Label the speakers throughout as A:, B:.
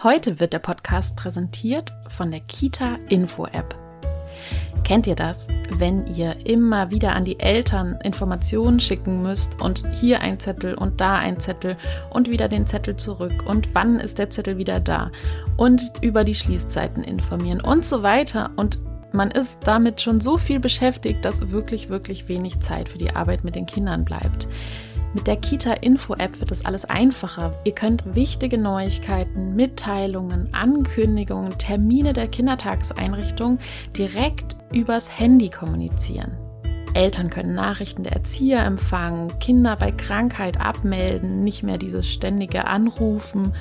A: Heute wird der Podcast präsentiert von der Kita Info App. Kennt ihr das, wenn ihr immer wieder an die Eltern Informationen schicken müsst und hier ein Zettel und da ein Zettel und wieder den Zettel zurück und wann ist der Zettel wieder da und über die Schließzeiten informieren und so weiter und man ist damit schon so viel beschäftigt, dass wirklich, wirklich wenig Zeit für die Arbeit mit den Kindern bleibt. Mit der Kita-Info-App wird es alles einfacher. Ihr könnt wichtige Neuigkeiten, Mitteilungen, Ankündigungen, Termine der Kindertageseinrichtung direkt übers Handy kommunizieren. Eltern können Nachrichten der Erzieher empfangen, Kinder bei Krankheit abmelden, nicht mehr dieses ständige Anrufen.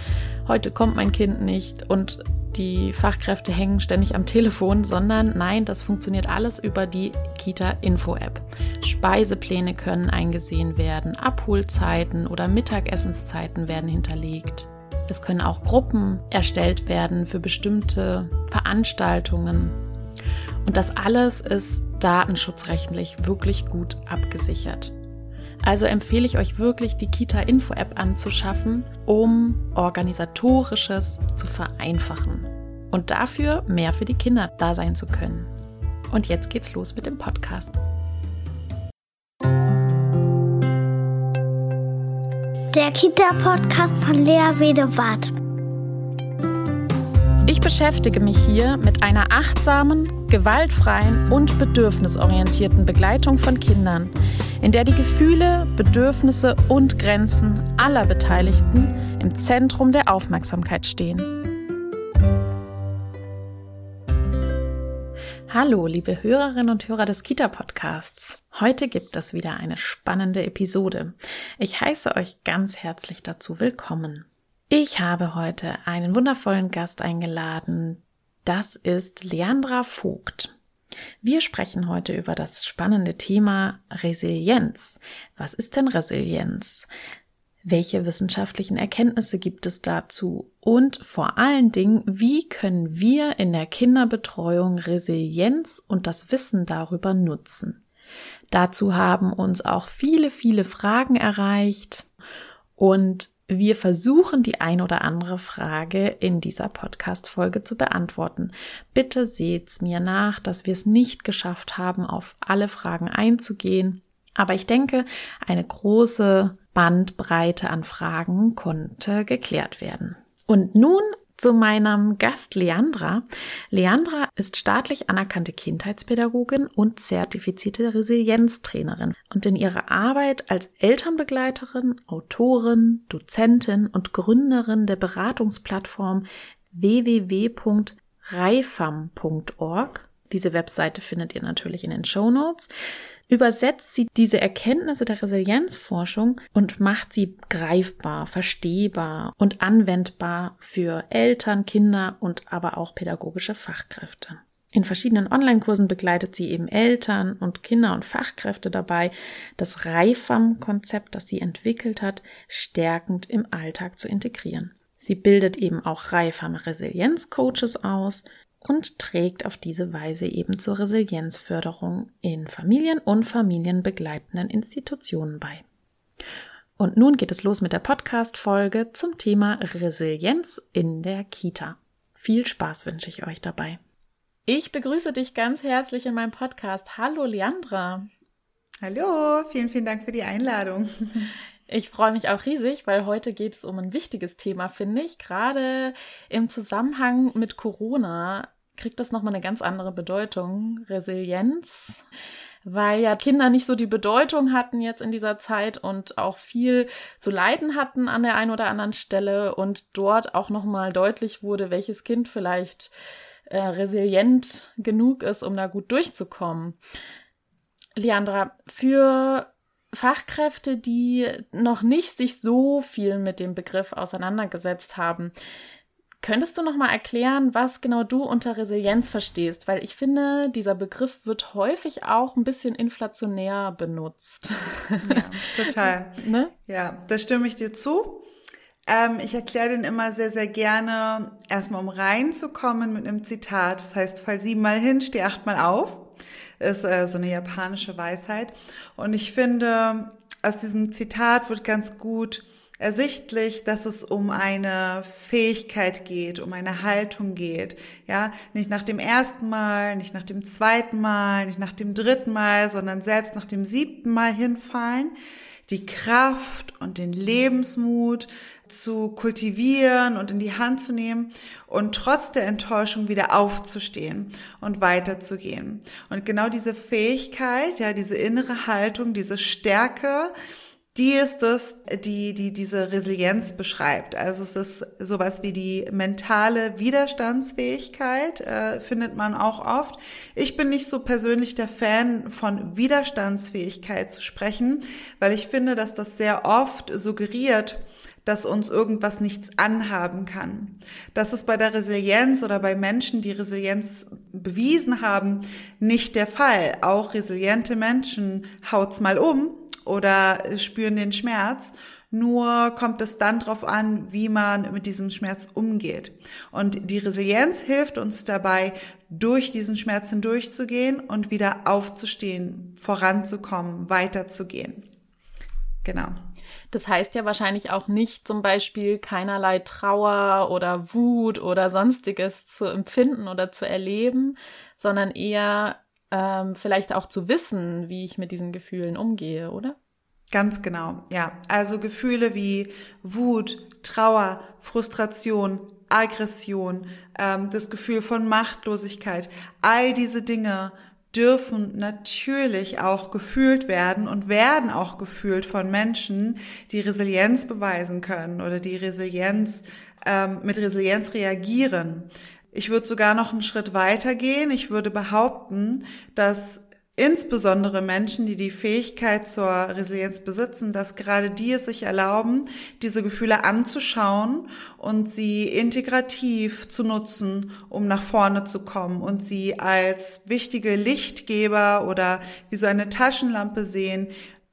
A: Heute kommt mein Kind nicht und die Fachkräfte hängen ständig am Telefon, sondern nein, das funktioniert alles über die Kita-Info-App. Speisepläne können eingesehen werden, Abholzeiten oder Mittagessenszeiten werden hinterlegt. Es können auch Gruppen erstellt werden für bestimmte Veranstaltungen. Und das alles ist datenschutzrechtlich wirklich gut abgesichert. Also empfehle ich euch wirklich, die Kita-Info-App anzuschaffen, um organisatorisches zu vereinfachen und dafür mehr für die Kinder da sein zu können. Und jetzt geht's los mit dem Podcast.
B: Der Kita-Podcast von Lea Wedewart.
A: Ich beschäftige mich hier mit einer achtsamen, gewaltfreien und bedürfnisorientierten Begleitung von Kindern, in der die Gefühle, Bedürfnisse und Grenzen aller Beteiligten im Zentrum der Aufmerksamkeit stehen. Hallo, liebe Hörerinnen und Hörer des Kita-Podcasts. Heute gibt es wieder eine spannende Episode. Ich heiße euch ganz herzlich dazu willkommen. Ich habe heute einen wundervollen Gast eingeladen. Das ist Leandra Vogt. Wir sprechen heute über das spannende Thema Resilienz. Was ist denn Resilienz? Welche wissenschaftlichen Erkenntnisse gibt es dazu? Und vor allen Dingen, wie können wir in der Kinderbetreuung Resilienz und das Wissen darüber nutzen? Dazu haben uns auch viele, viele Fragen erreicht und wir versuchen die ein oder andere Frage in dieser Podcast-Folge zu beantworten. Bitte seht's mir nach, dass wir es nicht geschafft haben, auf alle Fragen einzugehen. Aber ich denke, eine große Bandbreite an Fragen konnte geklärt werden. Und nun zu meinem Gast Leandra. Leandra ist staatlich anerkannte Kindheitspädagogin und zertifizierte Resilienztrainerin. Und in ihrer Arbeit als Elternbegleiterin, Autorin, Dozentin und Gründerin der Beratungsplattform www.reifam.org, diese Webseite findet ihr natürlich in den Show Notes, übersetzt sie diese Erkenntnisse der Resilienzforschung und macht sie greifbar, verstehbar und anwendbar für Eltern, Kinder und aber auch pädagogische Fachkräfte. In verschiedenen Online-Kursen begleitet sie eben Eltern und Kinder und Fachkräfte dabei, das Reifam-Konzept, das sie entwickelt hat, stärkend im Alltag zu integrieren. Sie bildet eben auch Reifam Resilienz-Coaches aus, und trägt auf diese Weise eben zur Resilienzförderung in Familien und familienbegleitenden Institutionen bei. Und nun geht es los mit der Podcast-Folge zum Thema Resilienz in der Kita. Viel Spaß wünsche ich euch dabei. Ich begrüße dich ganz herzlich in meinem Podcast. Hallo Leandra.
C: Hallo, vielen, vielen Dank für die Einladung.
A: Ich freue mich auch riesig, weil heute geht es um ein wichtiges Thema, finde ich. Gerade im Zusammenhang mit Corona kriegt das nochmal eine ganz andere Bedeutung. Resilienz. Weil ja Kinder nicht so die Bedeutung hatten jetzt in dieser Zeit und auch viel zu leiden hatten an der einen oder anderen Stelle und dort auch nochmal deutlich wurde, welches Kind vielleicht äh, resilient genug ist, um da gut durchzukommen. Leandra, für Fachkräfte, die noch nicht sich so viel mit dem Begriff auseinandergesetzt haben. Könntest du noch mal erklären, was genau du unter Resilienz verstehst? Weil ich finde, dieser Begriff wird häufig auch ein bisschen inflationär benutzt.
C: Ja, total. ne? Ja, da stimme ich dir zu. Ähm, ich erkläre den immer sehr, sehr gerne, erstmal um reinzukommen mit einem Zitat. Das heißt, fall siebenmal hin, steh achtmal auf ist äh, so eine japanische Weisheit. Und ich finde, aus diesem Zitat wird ganz gut ersichtlich, dass es um eine Fähigkeit geht, um eine Haltung geht. Ja, nicht nach dem ersten Mal, nicht nach dem zweiten Mal, nicht nach dem dritten Mal, sondern selbst nach dem siebten Mal hinfallen, die Kraft und den Lebensmut zu kultivieren und in die Hand zu nehmen und trotz der Enttäuschung wieder aufzustehen und weiterzugehen. Und genau diese Fähigkeit, ja, diese innere Haltung, diese Stärke, die ist es, die, die diese Resilienz beschreibt. Also es ist sowas wie die mentale Widerstandsfähigkeit, äh, findet man auch oft. Ich bin nicht so persönlich der Fan von Widerstandsfähigkeit zu sprechen, weil ich finde, dass das sehr oft suggeriert, dass uns irgendwas nichts anhaben kann. Das ist bei der Resilienz oder bei Menschen, die Resilienz bewiesen haben, nicht der Fall. Auch resiliente Menschen haut's mal um oder spüren den Schmerz. Nur kommt es dann darauf an, wie man mit diesem Schmerz umgeht. Und die Resilienz hilft uns dabei, durch diesen Schmerz hindurchzugehen und wieder aufzustehen, voranzukommen, weiterzugehen. Genau.
A: Das heißt ja wahrscheinlich auch nicht zum Beispiel keinerlei Trauer oder Wut oder sonstiges zu empfinden oder zu erleben, sondern eher ähm, vielleicht auch zu wissen, wie ich mit diesen Gefühlen umgehe, oder?
C: Ganz genau, ja. Also Gefühle wie Wut, Trauer, Frustration, Aggression, ähm, das Gefühl von Machtlosigkeit, all diese Dinge dürfen natürlich auch gefühlt werden und werden auch gefühlt von Menschen, die Resilienz beweisen können oder die Resilienz ähm, mit Resilienz reagieren. Ich würde sogar noch einen Schritt weiter gehen. Ich würde behaupten, dass insbesondere Menschen, die die Fähigkeit zur Resilienz besitzen, dass gerade die es sich erlauben, diese Gefühle anzuschauen und sie integrativ zu nutzen, um nach vorne zu kommen und sie als wichtige Lichtgeber oder wie so eine Taschenlampe sehen,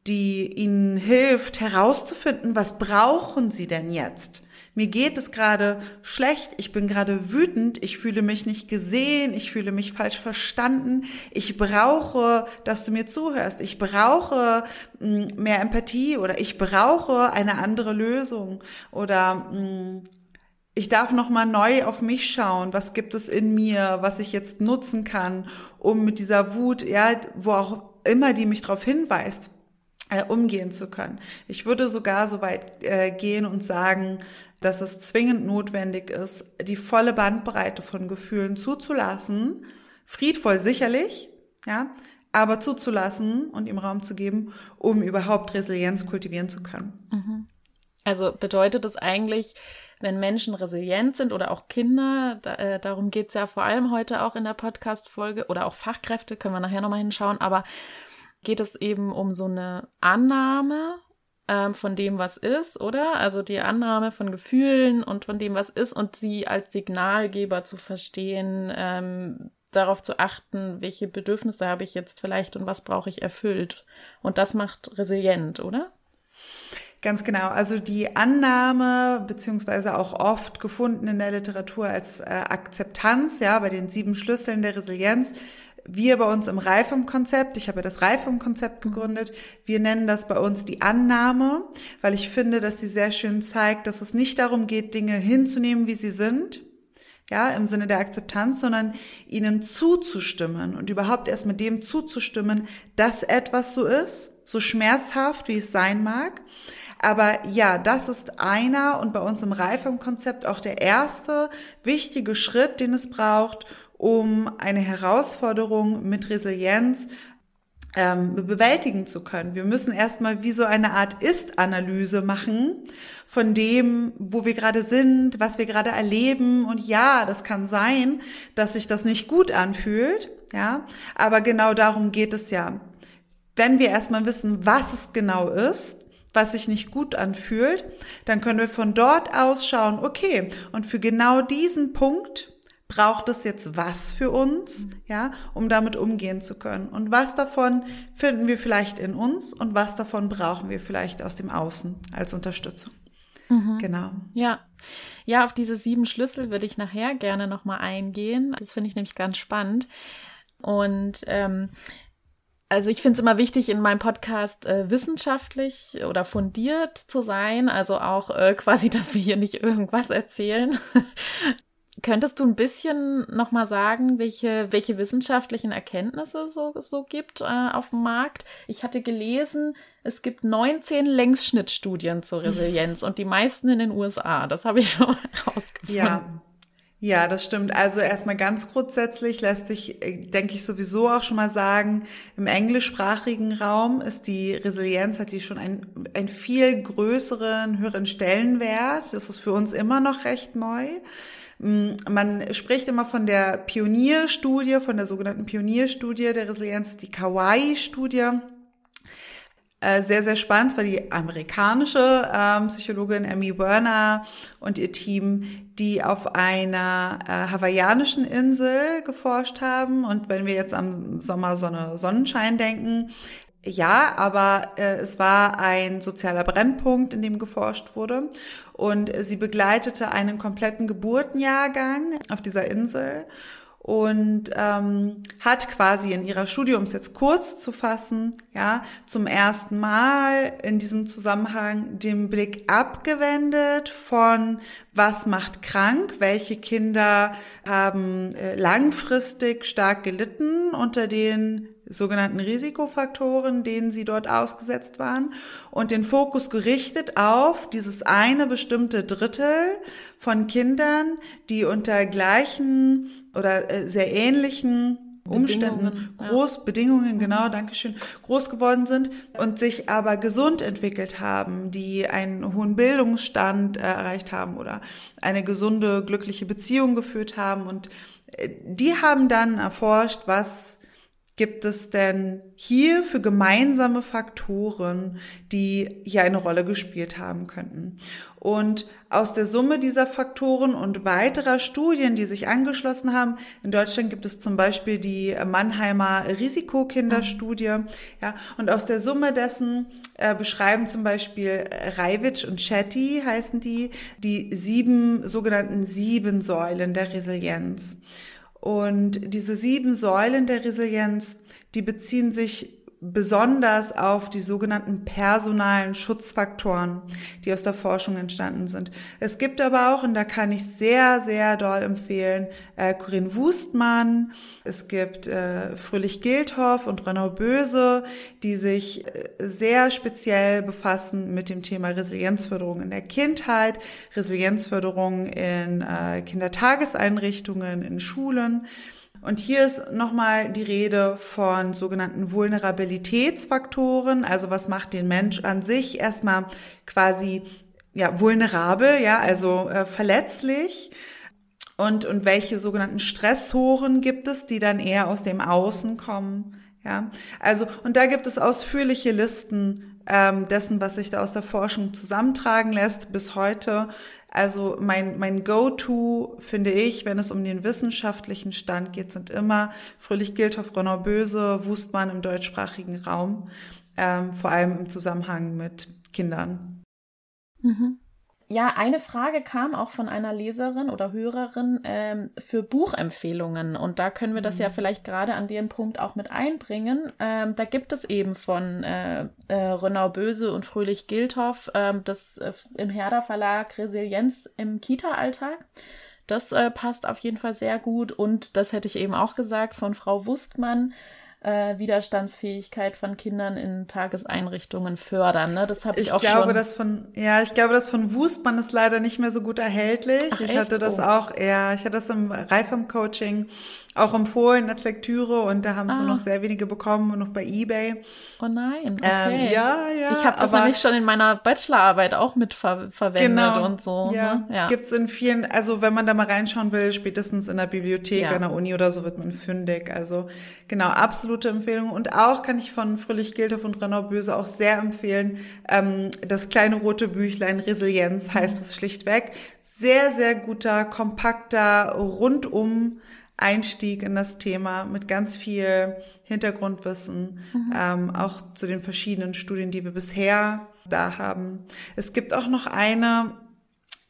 C: die ihnen hilft herauszufinden, was brauchen sie denn jetzt? Mir geht es gerade schlecht, ich bin gerade wütend, ich fühle mich nicht gesehen, ich fühle mich falsch verstanden, ich brauche, dass du mir zuhörst, ich brauche hm, mehr Empathie oder ich brauche eine andere Lösung oder hm, ich darf noch mal neu auf mich schauen. Was gibt es in mir, was ich jetzt nutzen kann, um mit dieser Wut, ja, wo auch immer die mich darauf hinweist, äh, umgehen zu können. Ich würde sogar so weit äh, gehen und sagen, dass es zwingend notwendig ist, die volle Bandbreite von Gefühlen zuzulassen, friedvoll sicherlich, ja, aber zuzulassen und ihm Raum zu geben, um überhaupt Resilienz kultivieren zu können.
A: Mhm. Also bedeutet es eigentlich, wenn Menschen resilient sind oder auch Kinder, da, äh, darum geht es ja vor allem heute auch in der Podcast-Folge oder auch Fachkräfte, können wir nachher nochmal hinschauen, aber geht es eben um so eine Annahme ähm, von dem, was ist, oder? Also die Annahme von Gefühlen und von dem, was ist und sie als Signalgeber zu verstehen, ähm, darauf zu achten, welche Bedürfnisse habe ich jetzt vielleicht und was brauche ich erfüllt. Und das macht resilient, oder?
C: Ganz genau. Also die Annahme, beziehungsweise auch oft gefunden in der Literatur als äh, Akzeptanz, ja, bei den sieben Schlüsseln der Resilienz, wir bei uns im Reifung-Konzept, ich habe ja das Reifung-Konzept gegründet, wir nennen das bei uns die Annahme, weil ich finde, dass sie sehr schön zeigt, dass es nicht darum geht, Dinge hinzunehmen, wie sie sind, ja, im Sinne der Akzeptanz, sondern ihnen zuzustimmen und überhaupt erst mit dem zuzustimmen, dass etwas so ist, so schmerzhaft, wie es sein mag. Aber ja, das ist einer und bei uns im Reifung-Konzept auch der erste wichtige Schritt, den es braucht, um eine Herausforderung mit Resilienz ähm, bewältigen zu können. Wir müssen erstmal wie so eine Art Ist-Analyse machen von dem, wo wir gerade sind, was wir gerade erleben. Und ja, das kann sein, dass sich das nicht gut anfühlt. Ja, aber genau darum geht es ja. Wenn wir erstmal wissen, was es genau ist, was sich nicht gut anfühlt, dann können wir von dort aus schauen, okay, und für genau diesen Punkt braucht es jetzt was für uns, ja, um damit umgehen zu können. Und was davon finden wir vielleicht in uns und was davon brauchen wir vielleicht aus dem Außen als Unterstützung.
A: Mhm. Genau. Ja. Ja, auf diese sieben Schlüssel würde ich nachher gerne nochmal eingehen. Das finde ich nämlich ganz spannend. Und ähm, Also ich finde es immer wichtig, in meinem Podcast äh, wissenschaftlich oder fundiert zu sein. Also auch äh, quasi, dass wir hier nicht irgendwas erzählen. Könntest du ein bisschen nochmal sagen, welche, welche wissenschaftlichen Erkenntnisse so, so gibt äh, auf dem Markt? Ich hatte gelesen, es gibt 19 Längsschnittstudien zur Resilienz und die meisten in den USA. Das habe ich schon rausgefunden.
C: Ja, ja, das stimmt. Also erstmal ganz grundsätzlich lässt sich, äh, denke ich, sowieso auch schon mal sagen, im englischsprachigen Raum ist die Resilienz, hat die schon einen, einen viel größeren, höheren Stellenwert. Das ist für uns immer noch recht neu. Mm, man spricht immer von der Pionierstudie, von der sogenannten Pionierstudie der Resilienz, die Kawaii-Studie. Äh, sehr, sehr spannend. Es war die amerikanische ähm, Psychologin Amy Werner und ihr Team, die auf einer äh, hawaiianischen Insel geforscht haben. Und wenn wir jetzt am Sommer Sonne Sonnenschein denken, ja, aber äh, es war ein sozialer Brennpunkt, in dem geforscht wurde. Und sie begleitete einen kompletten Geburtenjahrgang auf dieser Insel und ähm, hat quasi in ihrer Studie, um es jetzt kurz zu fassen, ja, zum ersten Mal in diesem Zusammenhang den Blick abgewendet von was macht krank, welche Kinder haben äh, langfristig stark gelitten unter den sogenannten Risikofaktoren, denen sie dort ausgesetzt waren und den Fokus gerichtet auf dieses eine bestimmte Drittel von Kindern, die unter gleichen oder äh, sehr ähnlichen Umständen, groß, ja. Bedingungen, genau, Dankeschön, groß geworden sind und sich aber gesund entwickelt haben, die einen hohen Bildungsstand erreicht haben oder eine gesunde, glückliche Beziehung geführt haben. Und äh, die haben dann erforscht, was gibt es denn hier für gemeinsame Faktoren, die hier eine Rolle gespielt haben könnten? Und aus der Summe dieser Faktoren und weiterer Studien, die sich angeschlossen haben, in Deutschland gibt es zum Beispiel die Mannheimer Risikokinderstudie, ja, und aus der Summe dessen äh, beschreiben zum Beispiel Reiwitsch und Chetty heißen die, die sieben, sogenannten sieben Säulen der Resilienz. Und diese sieben Säulen der Resilienz, die beziehen sich besonders auf die sogenannten personalen Schutzfaktoren, die aus der Forschung entstanden sind. Es gibt aber auch, und da kann ich sehr, sehr doll empfehlen, äh, Corinne Wustmann, es gibt äh, Fröhlich Gildhoff und Renaud Böse, die sich äh, sehr speziell befassen mit dem Thema Resilienzförderung in der Kindheit, Resilienzförderung in äh, Kindertageseinrichtungen, in Schulen. Und hier ist nochmal die Rede von sogenannten Vulnerabilitätsfaktoren. Also was macht den Mensch an sich erstmal quasi ja vulnerabel, ja, also äh, verletzlich. Und, und welche sogenannten Stressoren gibt es, die dann eher aus dem Außen kommen? Ja, also, und da gibt es ausführliche Listen ähm, dessen, was sich da aus der Forschung zusammentragen lässt bis heute. Also mein, mein Go-To, finde ich, wenn es um den wissenschaftlichen Stand geht, sind immer Fröhlich Gildhoff, Ronner Böse, Wustmann im deutschsprachigen Raum, ähm, vor allem im Zusammenhang mit Kindern.
A: Mhm. Ja, eine Frage kam auch von einer Leserin oder Hörerin ähm, für Buchempfehlungen. Und da können wir das ja mhm. vielleicht gerade an dem Punkt auch mit einbringen. Ähm, da gibt es eben von äh, äh, Renau Böse und Fröhlich Gildhoff ähm, das äh, im Herder Verlag Resilienz im Kita-Alltag. Das äh, passt auf jeden Fall sehr gut. Und das hätte ich eben auch gesagt von Frau Wustmann äh, Widerstandsfähigkeit von Kindern in Tageseinrichtungen fördern. Ne? Das habe ich,
C: ich
A: auch
C: glaube,
A: schon.
C: Das von, ja, ich glaube, das von Wustmann ist leider nicht mehr so gut erhältlich. Ach, ich echt? hatte das oh. auch, ja, ich hatte das im Reifam-Coaching auch empfohlen als Lektüre und da haben es ah. nur noch sehr wenige bekommen und noch bei Ebay.
A: Oh nein, ähm,
C: okay. Ähm, ja, ja.
A: Ich habe das aber, nämlich schon in meiner Bachelorarbeit auch mit ver verwendet genau, und so.
C: Ja, ne? ja. gibt's in vielen, also wenn man da mal reinschauen will, spätestens in der Bibliothek, ja. an der Uni oder so wird man fündig. Also genau, absolute Empfehlung. Und auch kann ich von Fröhlich Gildhoff und Renaud Böse auch sehr empfehlen, ähm, das kleine rote Büchlein Resilienz heißt es schlichtweg. Sehr, sehr guter, kompakter, rundum Einstieg in das Thema mit ganz viel Hintergrundwissen, mhm. ähm, auch zu den verschiedenen Studien, die wir bisher da haben. Es gibt auch noch eine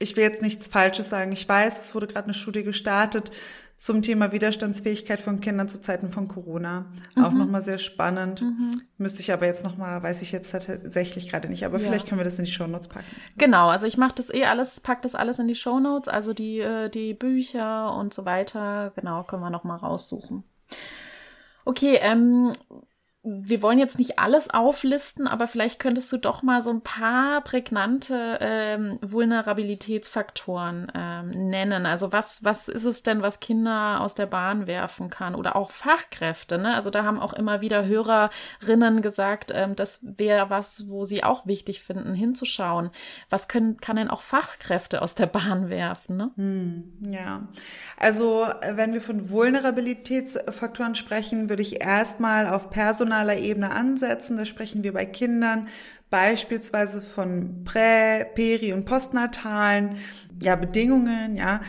C: ich will jetzt nichts Falsches sagen. Ich weiß, es wurde gerade eine Studie gestartet zum Thema Widerstandsfähigkeit von Kindern zu Zeiten von Corona. Auch mhm. nochmal sehr spannend. Mhm. Müsste ich aber jetzt nochmal, weiß ich jetzt tatsächlich gerade nicht, aber ja. vielleicht können wir das in die Shownotes packen.
A: Genau, also ich mache das eh alles, pack das alles in die Shownotes, also die, äh, die Bücher und so weiter. Genau, können wir nochmal raussuchen. Okay, ähm, wir wollen jetzt nicht alles auflisten, aber vielleicht könntest du doch mal so ein paar prägnante ähm, Vulnerabilitätsfaktoren ähm, nennen. Also was, was ist es denn, was Kinder aus der Bahn werfen kann? Oder auch Fachkräfte, ne? Also da haben auch immer wieder Hörerinnen gesagt, ähm, das wäre was, wo sie auch wichtig finden, hinzuschauen. Was können, kann denn auch Fachkräfte aus der Bahn werfen, ne?
C: Hm, ja, also äh, wenn wir von Vulnerabilitätsfaktoren sprechen, würde ich erstmal auf Personal emotionaler Ebene ansetzen. Da sprechen wir bei Kindern beispielsweise von prä-, peri- und postnatalen ja, Bedingungen, ja.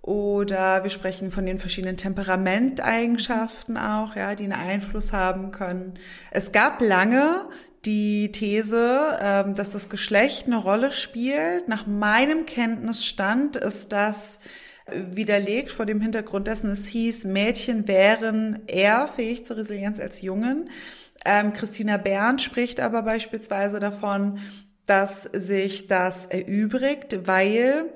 C: Oder wir sprechen von den verschiedenen Temperamenteigenschaften auch, ja, die einen Einfluss haben können. Es gab lange die These, ähm, dass das Geschlecht eine Rolle spielt. Nach meinem Kenntnisstand ist das widerlegt vor dem Hintergrund dessen, es hieß, Mädchen wären eher fähig zur Resilienz als Jungen. Ähm, Christina Berndt spricht aber beispielsweise davon, dass sich das erübrigt, weil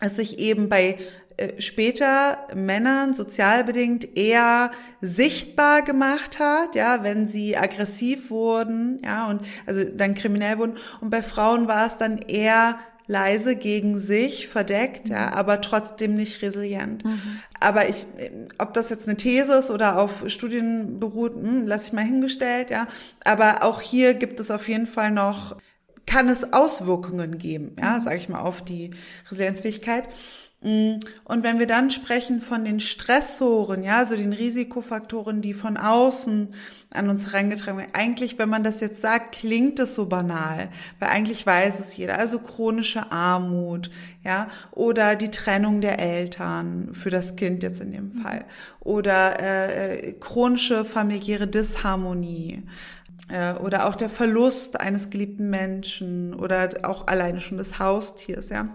C: es sich eben bei äh, später Männern sozialbedingt eher sichtbar gemacht hat, ja, wenn sie aggressiv wurden, ja, und also dann kriminell wurden. Und bei Frauen war es dann eher leise gegen sich, verdeckt, mhm. ja, aber trotzdem nicht resilient. Mhm. Aber ich, ob das jetzt eine These ist oder auf Studien beruht, hm, lasse ich mal hingestellt, ja. Aber auch hier gibt es auf jeden Fall noch, kann es Auswirkungen geben, ja, mhm. sage ich mal, auf die Resilienzfähigkeit. Mm, und wenn wir dann sprechen von den Stressoren, ja, so den Risikofaktoren, die von außen an uns herangetragen werden, eigentlich, wenn man das jetzt sagt, klingt es so banal, weil eigentlich weiß es jeder. Also chronische Armut, ja, oder die Trennung der Eltern für das Kind jetzt in dem mhm. Fall, oder äh, äh, chronische familiäre Disharmonie äh, oder auch der Verlust eines geliebten Menschen oder auch alleine schon des Haustiers, ja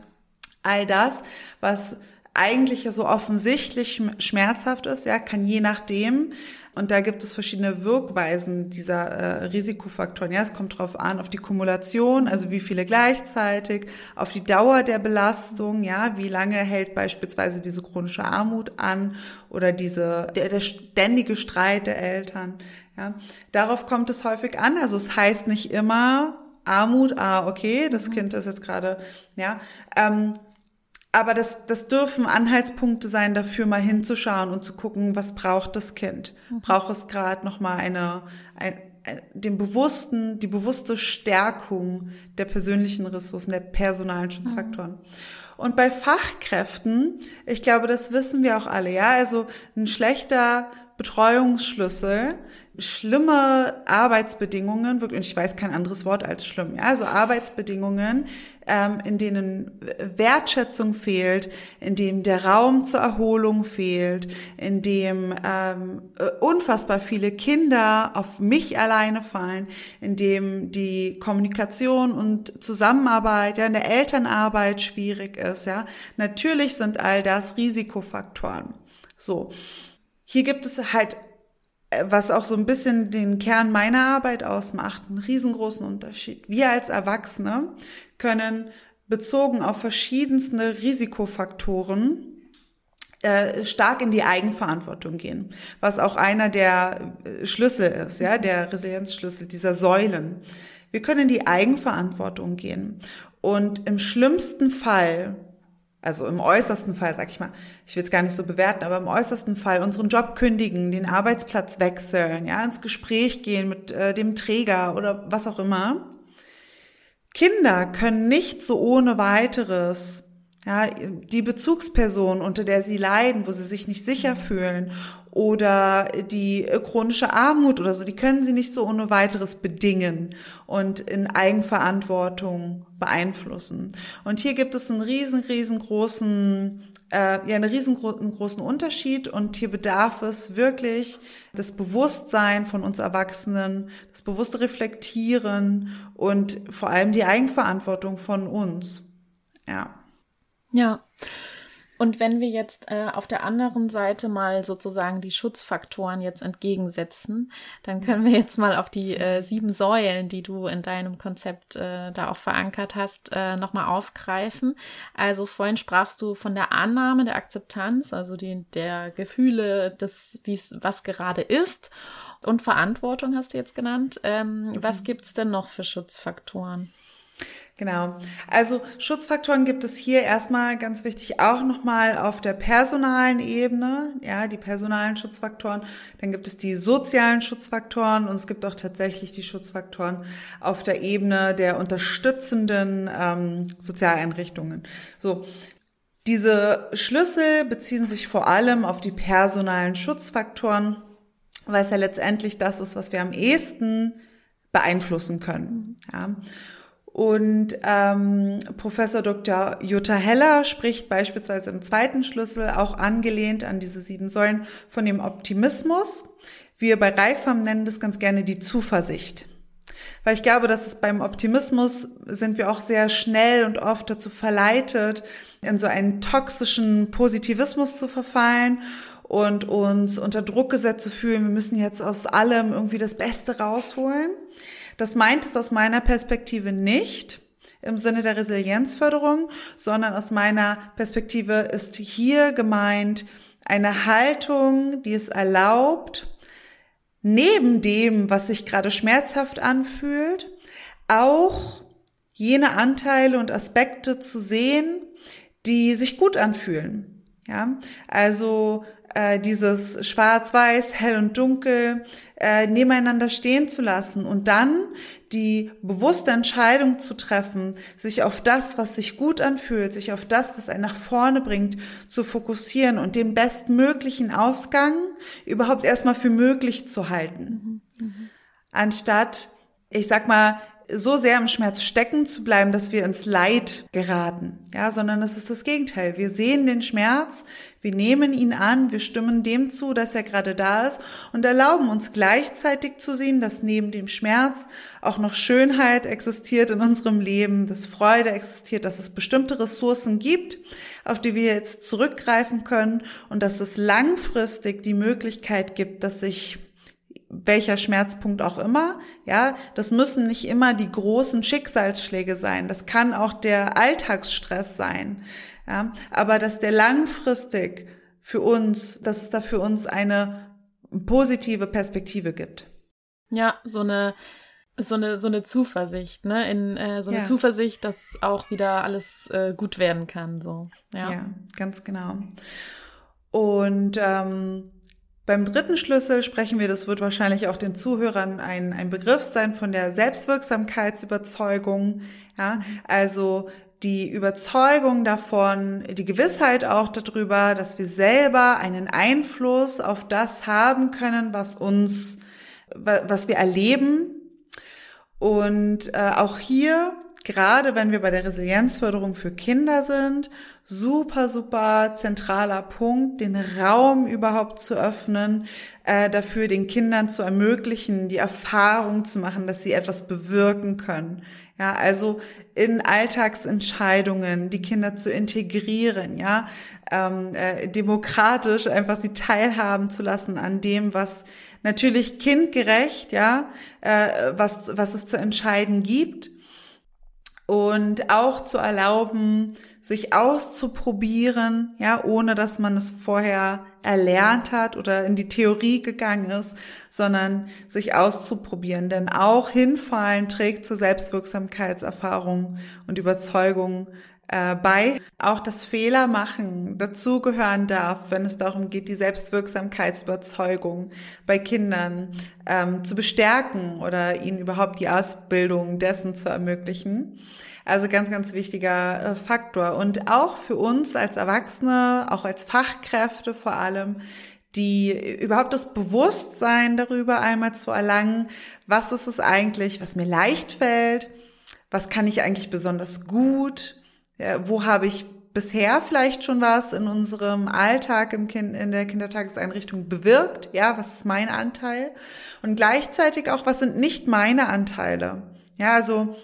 C: all das, was eigentlich so offensichtlich schmerzhaft ist, ja, kann je nachdem, und da gibt es verschiedene Wirkweisen dieser äh, Risikofaktoren. Ja, es kommt drauf an, auf die Kumulation, also wie viele gleichzeitig, auf die Dauer der Belastung, ja, wie lange hält beispielsweise diese chronische Armut an oder diese, der, der ständige Streit der Eltern, ja. Darauf kommt es häufig an. Also es heißt nicht immer, Armut, ah, okay, das mhm. Kind ist jetzt gerade, ja. Ähm, aber das, das dürfen Anhaltspunkte sein, dafür mal hinzuschauen und zu gucken, was braucht das Kind? Mhm. Braucht es gerade noch mal eine, ein, ein, den bewussten, die bewusste Stärkung der persönlichen Ressourcen, der personalen Schutzfaktoren? Mhm. Und bei Fachkräften, ich glaube, das wissen wir auch alle, ja, also ein schlechter Betreuungsschlüssel schlimme Arbeitsbedingungen, wirklich, und ich weiß kein anderes Wort als schlimm, ja, also Arbeitsbedingungen, ähm, in denen Wertschätzung fehlt, in dem der Raum zur Erholung fehlt, in dem ähm, äh, unfassbar viele Kinder auf mich alleine fallen, in dem die Kommunikation und Zusammenarbeit, ja, in der Elternarbeit schwierig ist, ja. Natürlich sind all das Risikofaktoren. So. Hier gibt es halt was auch so ein bisschen den Kern meiner Arbeit ausmacht, einen riesengroßen Unterschied. Wir als Erwachsene können bezogen auf verschiedenste Risikofaktoren äh, stark in die Eigenverantwortung gehen, was auch einer der äh, Schlüssel ist, ja, der Resilienzschlüssel dieser Säulen. Wir können in die Eigenverantwortung gehen und im schlimmsten Fall also im äußersten Fall, sag ich mal, ich will es gar nicht so bewerten, aber im äußersten Fall unseren Job kündigen, den Arbeitsplatz wechseln, ja, ins Gespräch gehen mit äh, dem Träger oder was auch immer. Kinder können nicht so ohne weiteres ja, die Bezugsperson, unter der sie leiden, wo sie sich nicht sicher fühlen oder die chronische Armut oder so, die können sie nicht so ohne weiteres bedingen und in Eigenverantwortung beeinflussen. Und hier gibt es einen riesen, riesengroßen äh, ja, einen riesengroßen Unterschied und hier bedarf es wirklich das Bewusstsein von uns Erwachsenen, das bewusste Reflektieren und vor allem die Eigenverantwortung von uns. Ja.
A: Ja. Und wenn wir jetzt äh, auf der anderen Seite mal sozusagen die Schutzfaktoren jetzt entgegensetzen, dann können wir jetzt mal auf die äh, sieben Säulen, die du in deinem Konzept äh, da auch verankert hast, äh, nochmal aufgreifen. Also vorhin sprachst du von der Annahme, der Akzeptanz, also die, der Gefühle, des, wie es was gerade ist. Und Verantwortung hast du jetzt genannt. Ähm, mhm. Was gibt's denn noch für Schutzfaktoren?
C: Genau. Also Schutzfaktoren gibt es hier erstmal ganz wichtig auch nochmal auf der personalen Ebene, ja, die personalen Schutzfaktoren. Dann gibt es die sozialen Schutzfaktoren und es gibt auch tatsächlich die Schutzfaktoren auf der Ebene der unterstützenden ähm, Sozialeinrichtungen. So. Diese Schlüssel beziehen sich vor allem auf die personalen Schutzfaktoren, weil es ja letztendlich das ist, was wir am ehesten beeinflussen können. Ja. Und ähm, Professor Dr. Jutta Heller spricht beispielsweise im zweiten Schlüssel, auch angelehnt an diese sieben Säulen, von dem Optimismus. Wir bei Reifam nennen das ganz gerne die Zuversicht. Weil ich glaube, dass es beim Optimismus sind wir auch sehr schnell und oft dazu verleitet, in so einen toxischen Positivismus zu verfallen und uns unter Druck gesetzt zu fühlen, wir müssen jetzt aus allem irgendwie das Beste rausholen. Das meint es aus meiner Perspektive nicht im Sinne der Resilienzförderung, sondern aus meiner Perspektive ist hier gemeint eine Haltung, die es erlaubt, neben dem, was sich gerade schmerzhaft anfühlt, auch jene Anteile und Aspekte zu sehen, die sich gut anfühlen. Ja, also äh, dieses Schwarz-Weiß, hell und dunkel äh, nebeneinander stehen zu lassen und dann die bewusste Entscheidung zu treffen, sich auf das, was sich gut anfühlt, sich auf das, was einen nach vorne bringt, zu fokussieren und den bestmöglichen Ausgang überhaupt erstmal für möglich zu halten. Mhm. Mhm. Anstatt, ich sag mal, so sehr im Schmerz stecken zu bleiben, dass wir ins Leid geraten. Ja, sondern es ist das Gegenteil. Wir sehen den Schmerz, wir nehmen ihn an, wir stimmen dem zu, dass er gerade da ist und erlauben uns gleichzeitig zu sehen, dass neben dem Schmerz auch noch Schönheit existiert in unserem Leben, dass Freude existiert, dass es bestimmte Ressourcen gibt, auf die wir jetzt zurückgreifen können und dass es langfristig die Möglichkeit gibt, dass sich welcher Schmerzpunkt auch immer. Ja, das müssen nicht immer die großen Schicksalsschläge sein. Das kann auch der Alltagsstress sein. Ja, aber dass der langfristig für uns, dass es da für uns eine positive Perspektive gibt.
A: Ja, so eine so eine so eine Zuversicht, ne, in äh, so eine ja. Zuversicht, dass auch wieder alles äh, gut werden kann, so.
C: Ja, ja ganz genau. Und ähm, beim dritten Schlüssel sprechen wir, das wird wahrscheinlich auch den Zuhörern ein, ein Begriff sein von der Selbstwirksamkeitsüberzeugung. Ja, also die Überzeugung davon, die Gewissheit auch darüber, dass wir selber einen Einfluss auf das haben können, was uns, was wir erleben. Und äh, auch hier gerade wenn wir bei der Resilienzförderung für Kinder sind, super, super zentraler Punkt, den Raum überhaupt zu öffnen, äh, dafür den Kindern zu ermöglichen, die Erfahrung zu machen, dass sie etwas bewirken können. Ja, also in Alltagsentscheidungen die Kinder zu integrieren, ja, ähm, äh, demokratisch einfach sie teilhaben zu lassen an dem, was natürlich kindgerecht, ja, äh, was, was es zu entscheiden gibt und auch zu erlauben, sich auszuprobieren, ja, ohne dass man es vorher erlernt hat oder in die Theorie gegangen ist, sondern sich auszuprobieren. Denn auch hinfallen trägt zur Selbstwirksamkeitserfahrung und Überzeugung äh, bei. Auch das Fehler machen dazugehören darf, wenn es darum geht, die Selbstwirksamkeitsüberzeugung bei Kindern ähm, zu bestärken oder ihnen überhaupt die Ausbildung dessen zu ermöglichen. Also ganz, ganz wichtiger äh, Faktor. Und auch für uns als Erwachsene, auch als Fachkräfte vor allem, die überhaupt das Bewusstsein darüber einmal zu erlangen, was ist es eigentlich, was mir leicht fällt, was kann ich eigentlich besonders gut, wo habe ich bisher vielleicht schon was in unserem Alltag im kind, in der Kindertageseinrichtung bewirkt? Ja, was ist mein Anteil? Und gleichzeitig auch, was sind nicht meine Anteile? Ja, also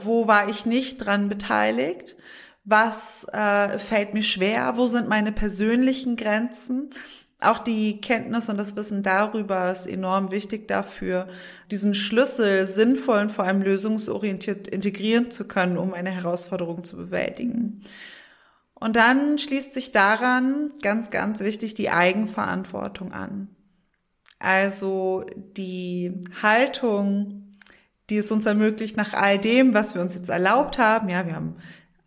C: wo war ich nicht dran beteiligt? Was äh, fällt mir schwer? Wo sind meine persönlichen Grenzen? Auch die Kenntnis und das Wissen darüber ist enorm wichtig dafür, diesen Schlüssel sinnvoll und vor allem lösungsorientiert integrieren zu können, um eine Herausforderung zu bewältigen. Und dann schließt sich daran, ganz, ganz wichtig, die Eigenverantwortung an. Also die Haltung, die es uns ermöglicht, nach all dem, was wir uns jetzt erlaubt haben, ja, wir haben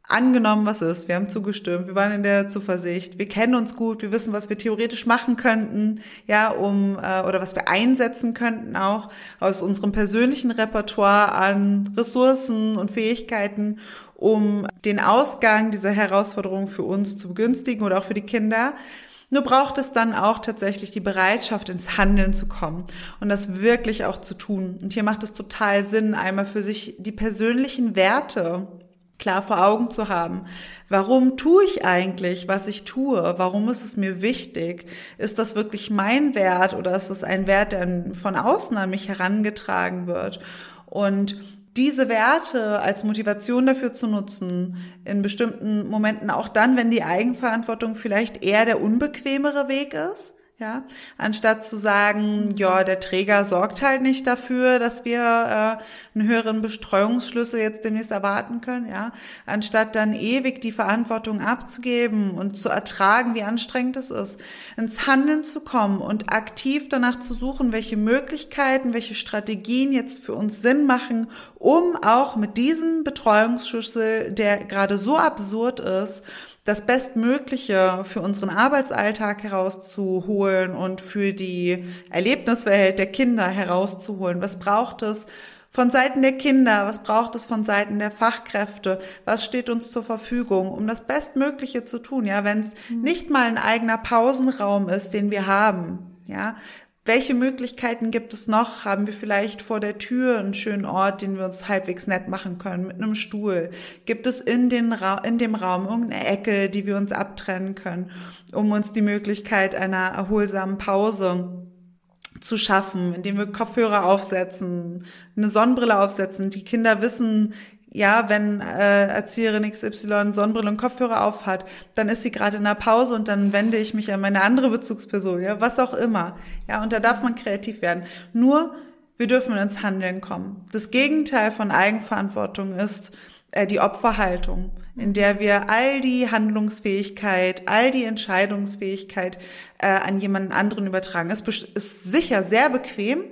C: angenommen, was ist, wir haben zugestimmt, wir waren in der Zuversicht, wir kennen uns gut, wir wissen, was wir theoretisch machen könnten, ja, um äh, oder was wir einsetzen könnten auch aus unserem persönlichen Repertoire an Ressourcen und Fähigkeiten, um den Ausgang dieser Herausforderung für uns zu begünstigen oder auch für die Kinder. Nur braucht es dann auch tatsächlich die Bereitschaft, ins Handeln zu kommen und das wirklich auch zu tun. Und hier macht es total Sinn, einmal für sich die persönlichen Werte klar vor Augen zu haben. Warum tue ich eigentlich, was ich tue? Warum ist es mir wichtig? Ist das wirklich mein Wert oder ist es ein Wert, der von außen an mich herangetragen wird? Und diese Werte als Motivation dafür zu nutzen, in bestimmten Momenten auch dann, wenn die Eigenverantwortung vielleicht eher der unbequemere Weg ist, ja, anstatt zu sagen, ja, der Träger sorgt halt nicht dafür, dass wir äh, einen höheren Bestreuungsschlüssel jetzt demnächst erwarten können, ja, anstatt dann ewig die Verantwortung abzugeben und zu ertragen, wie anstrengend es ist, ins Handeln zu kommen und aktiv danach zu suchen, welche Möglichkeiten, welche Strategien jetzt für uns Sinn machen, um auch mit diesem Betreuungsschlüssel, der gerade so absurd ist, das Bestmögliche für unseren Arbeitsalltag herauszuholen und für die Erlebniswelt der Kinder herauszuholen. Was braucht es von Seiten der Kinder? Was braucht es von Seiten der Fachkräfte? Was steht uns zur Verfügung, um das Bestmögliche zu tun? Ja, wenn es mhm. nicht mal ein eigener Pausenraum ist, den wir haben, ja, welche Möglichkeiten gibt es noch? Haben wir vielleicht vor der Tür einen schönen Ort, den wir uns halbwegs nett machen können mit einem Stuhl? Gibt es in, den Ra in dem Raum irgendeine Ecke, die wir uns abtrennen können, um uns die Möglichkeit einer erholsamen Pause zu schaffen, indem wir Kopfhörer aufsetzen, eine Sonnenbrille aufsetzen. Die Kinder wissen, ja, wenn äh, Erzieherin XY Sonnenbrille und Kopfhörer auf hat, dann ist sie gerade in der Pause und dann wende ich mich an meine andere Bezugsperson, ja, was auch immer. Ja, und da darf man kreativ werden. Nur, wir dürfen ins Handeln kommen. Das Gegenteil von Eigenverantwortung ist äh, die Opferhaltung, in der wir all die Handlungsfähigkeit, all die Entscheidungsfähigkeit äh, an jemanden anderen übertragen. Es ist sicher sehr bequem,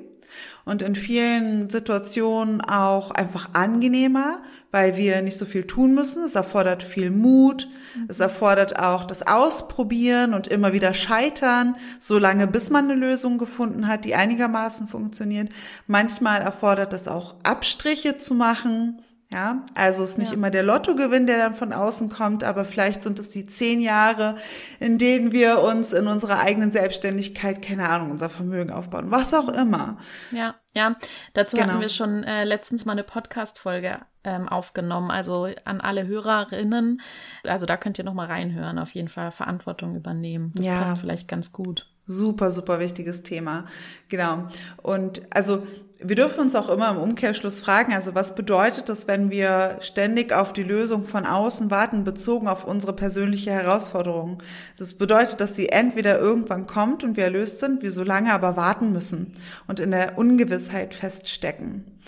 C: und in vielen Situationen auch einfach angenehmer, weil wir nicht so viel tun müssen. Es erfordert viel Mut. Es erfordert auch das Ausprobieren und immer wieder scheitern, solange bis man eine Lösung gefunden hat, die einigermaßen funktioniert. Manchmal erfordert es auch Abstriche zu machen ja, also es ist nicht ja. immer der Lottogewinn, der dann von außen kommt, aber vielleicht sind es die zehn Jahre, in denen wir uns in unserer eigenen Selbstständigkeit, keine Ahnung, unser Vermögen aufbauen, was auch immer.
A: Ja, ja, dazu genau. hatten wir schon äh, letztens mal eine Podcast-Folge ähm, aufgenommen, also an alle Hörerinnen. Also da könnt ihr noch mal reinhören, auf jeden Fall Verantwortung übernehmen. Das ja. passt vielleicht ganz gut.
C: Super, super wichtiges Thema. Genau. Und also wir dürfen uns auch immer im Umkehrschluss fragen, also was bedeutet das, wenn wir ständig auf die Lösung von außen warten, bezogen auf unsere persönliche Herausforderung? Das bedeutet, dass sie entweder irgendwann kommt und wir erlöst sind, wir so lange aber warten müssen und in der Ungewissheit feststecken.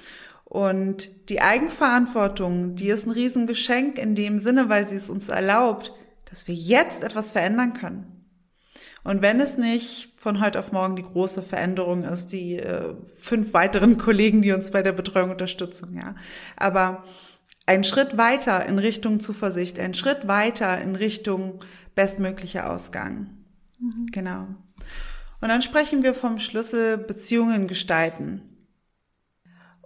C: Und die Eigenverantwortung, die ist ein Riesengeschenk in dem Sinne, weil sie es uns erlaubt, dass wir jetzt etwas verändern können. Und wenn es nicht von heute auf morgen die große Veränderung ist, die äh, fünf weiteren Kollegen, die uns bei der Betreuung unterstützen, ja. Aber ein Schritt weiter in Richtung Zuversicht, ein Schritt weiter in Richtung bestmöglicher Ausgang. Mhm. Genau. Und dann sprechen wir vom Schlüssel Beziehungen gestalten.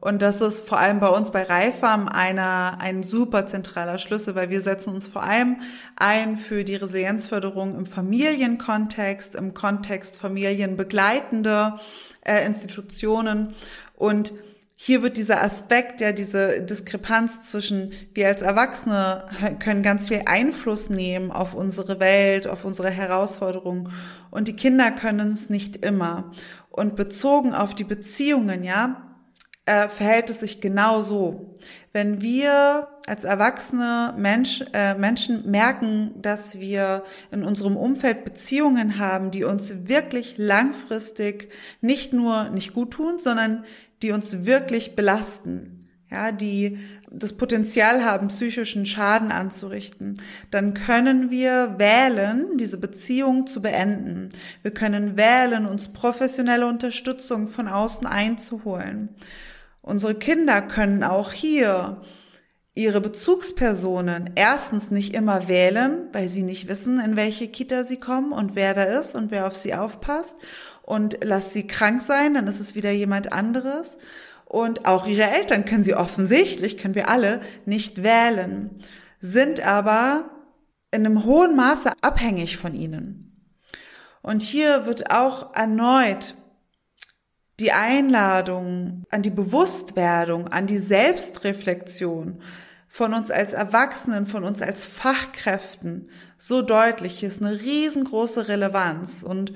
C: Und das ist vor allem bei uns bei Reifam einer, ein super zentraler Schlüssel, weil wir setzen uns vor allem ein für die Resilienzförderung im Familienkontext, im Kontext familienbegleitende äh, Institutionen. Und hier wird dieser Aspekt, ja, diese Diskrepanz zwischen wir als Erwachsene können ganz viel Einfluss nehmen auf unsere Welt, auf unsere Herausforderungen und die Kinder können es nicht immer. Und bezogen auf die Beziehungen, ja, äh, verhält es sich genau so. Wenn wir als erwachsene Mensch, äh, Menschen merken, dass wir in unserem Umfeld Beziehungen haben, die uns wirklich langfristig nicht nur nicht gut tun, sondern die uns wirklich belasten, ja, die das Potenzial haben, psychischen Schaden anzurichten, dann können wir wählen, diese Beziehung zu beenden. Wir können wählen, uns professionelle Unterstützung von außen einzuholen. Unsere Kinder können auch hier ihre Bezugspersonen erstens nicht immer wählen, weil sie nicht wissen, in welche Kita sie kommen und wer da ist und wer auf sie aufpasst. Und lass sie krank sein, dann ist es wieder jemand anderes. Und auch ihre Eltern können sie offensichtlich, können wir alle, nicht wählen, sind aber in einem hohen Maße abhängig von ihnen. Und hier wird auch erneut die Einladung an die Bewusstwerdung, an die Selbstreflexion von uns als Erwachsenen, von uns als Fachkräften so deutlich. Ist eine riesengroße Relevanz und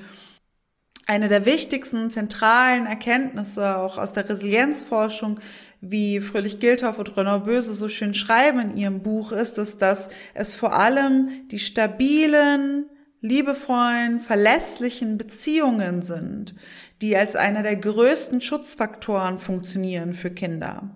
C: eine der wichtigsten zentralen Erkenntnisse auch aus der Resilienzforschung, wie Fröhlich Gilthoff und Renaud Böse so schön schreiben in ihrem Buch, ist es, dass es vor allem die stabilen, liebevollen, verlässlichen Beziehungen sind, die als einer der größten Schutzfaktoren funktionieren für Kinder.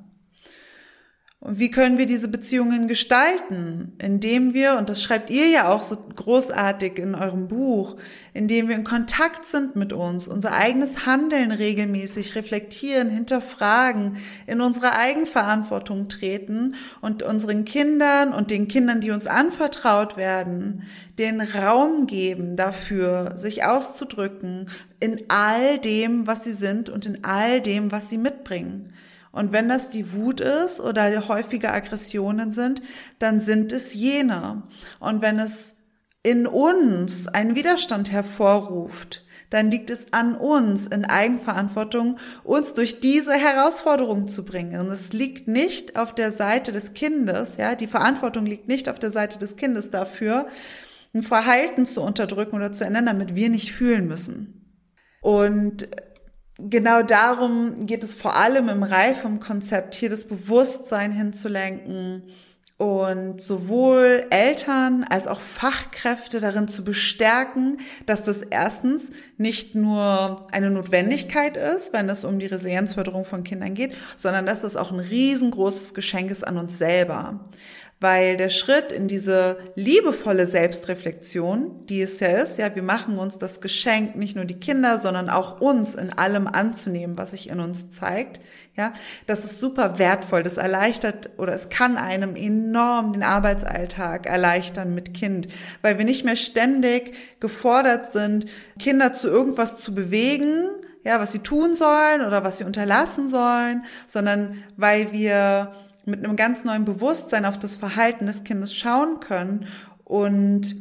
C: Und wie können wir diese Beziehungen gestalten? Indem wir, und das schreibt ihr ja auch so großartig in eurem Buch, indem wir in Kontakt sind mit uns, unser eigenes Handeln regelmäßig reflektieren, hinterfragen, in unsere Eigenverantwortung treten und unseren Kindern und den Kindern, die uns anvertraut werden, den Raum geben dafür, sich auszudrücken in all dem, was sie sind und in all dem, was sie mitbringen. Und wenn das die Wut ist oder häufige Aggressionen sind, dann sind es jene. Und wenn es in uns einen Widerstand hervorruft, dann liegt es an uns in Eigenverantwortung, uns durch diese Herausforderung zu bringen. Und es liegt nicht auf der Seite des Kindes, ja, die Verantwortung liegt nicht auf der Seite des Kindes dafür, ein Verhalten zu unterdrücken oder zu ändern, damit wir nicht fühlen müssen. Und genau darum geht es vor allem im Reifem-Konzept, hier das Bewusstsein hinzulenken und sowohl Eltern als auch Fachkräfte darin zu bestärken, dass das erstens nicht nur eine Notwendigkeit ist, wenn es um die Resilienzförderung von Kindern geht, sondern dass es auch ein riesengroßes Geschenk ist an uns selber weil der Schritt in diese liebevolle Selbstreflexion, die es ja ist, ja, wir machen uns das Geschenk, nicht nur die Kinder, sondern auch uns in allem anzunehmen, was sich in uns zeigt, ja, das ist super wertvoll, das erleichtert oder es kann einem enorm den Arbeitsalltag erleichtern mit Kind, weil wir nicht mehr ständig gefordert sind, Kinder zu irgendwas zu bewegen, ja, was sie tun sollen oder was sie unterlassen sollen, sondern weil wir mit einem ganz neuen Bewusstsein auf das Verhalten des Kindes schauen können und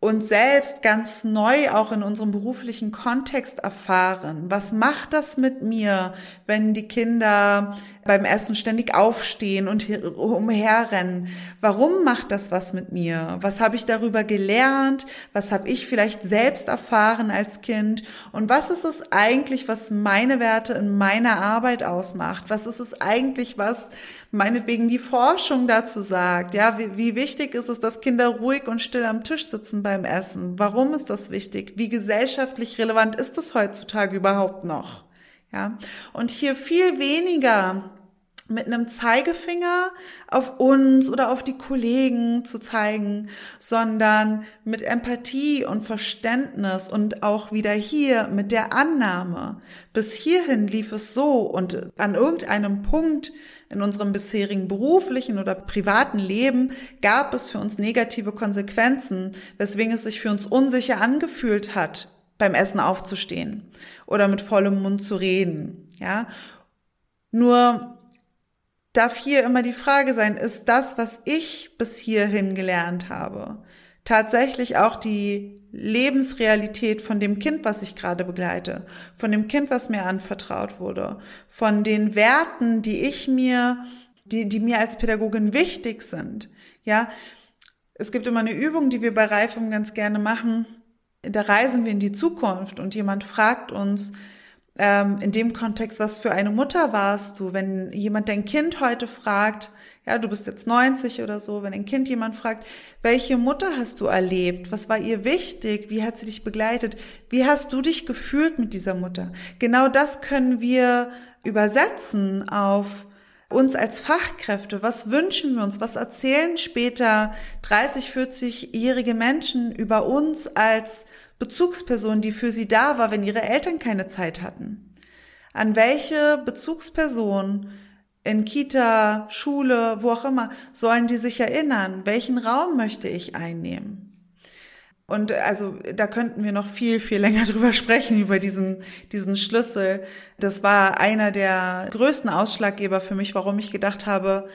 C: uns selbst ganz neu auch in unserem beruflichen Kontext erfahren. Was macht das mit mir, wenn die Kinder beim Essen ständig aufstehen und umherrennen? Warum macht das was mit mir? Was habe ich darüber gelernt? Was habe ich vielleicht selbst erfahren als Kind? Und was ist es eigentlich, was meine Werte in meiner Arbeit ausmacht? Was ist es eigentlich, was meinetwegen die Forschung dazu sagt? Ja, wie, wie wichtig ist es, dass Kinder ruhig und still am Tisch sitzen beim Essen? Warum ist das wichtig? Wie gesellschaftlich relevant ist es heutzutage überhaupt noch? Ja, und hier viel weniger mit einem Zeigefinger auf uns oder auf die Kollegen zu zeigen, sondern mit Empathie und Verständnis und auch wieder hier mit der Annahme. Bis hierhin lief es so und an irgendeinem Punkt in unserem bisherigen beruflichen oder privaten Leben gab es für uns negative Konsequenzen, weswegen es sich für uns unsicher angefühlt hat, beim Essen aufzustehen oder mit vollem Mund zu reden. Ja, nur darf hier immer die Frage sein, ist das, was ich bis hierhin gelernt habe, tatsächlich auch die Lebensrealität von dem Kind, was ich gerade begleite, von dem Kind, was mir anvertraut wurde, von den Werten, die ich mir, die, die mir als Pädagogin wichtig sind. Ja, es gibt immer eine Übung, die wir bei Reifung ganz gerne machen. Da reisen wir in die Zukunft und jemand fragt uns, ähm, in dem Kontext, was für eine Mutter warst du? Wenn jemand dein Kind heute fragt, ja, du bist jetzt 90 oder so, wenn ein Kind jemand fragt, welche Mutter hast du erlebt? Was war ihr wichtig? Wie hat sie dich begleitet? Wie hast du dich gefühlt mit dieser Mutter? Genau das können wir übersetzen auf uns als Fachkräfte. Was wünschen wir uns? Was erzählen später 30, 40-jährige Menschen über uns als Bezugsperson, die für sie da war, wenn ihre Eltern keine Zeit hatten? An welche Bezugsperson in Kita, Schule, wo auch immer, sollen die sich erinnern? Welchen Raum möchte ich einnehmen? Und also da könnten wir noch viel, viel länger drüber sprechen, über diesen, diesen Schlüssel. Das war einer der größten Ausschlaggeber für mich, warum ich gedacht habe,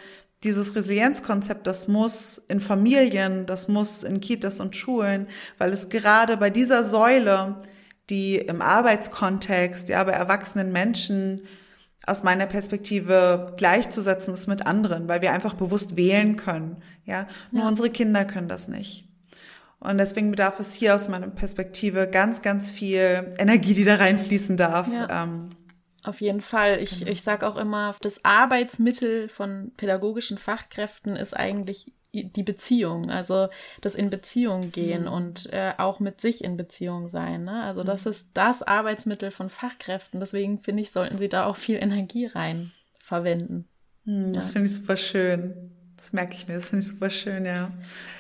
C: dieses Resilienzkonzept, das muss in Familien, das muss in Kitas und Schulen, weil es gerade bei dieser Säule, die im Arbeitskontext, ja, bei erwachsenen Menschen aus meiner Perspektive gleichzusetzen ist mit anderen, weil wir einfach bewusst wählen können, ja. Nur ja. unsere Kinder können das nicht. Und deswegen bedarf es hier aus meiner Perspektive ganz, ganz viel Energie, die da reinfließen darf. Ja. Ähm,
A: auf jeden Fall. Ich, genau. ich sage auch immer, das Arbeitsmittel von pädagogischen Fachkräften ist eigentlich die Beziehung, also das in Beziehung gehen mhm. und äh, auch mit sich in Beziehung sein. Ne? Also mhm. das ist das Arbeitsmittel von Fachkräften. Deswegen finde ich, sollten sie da auch viel Energie rein verwenden.
C: Mhm, das ja. finde ich super schön. Das merke ich mir, das finde ich super schön, ja.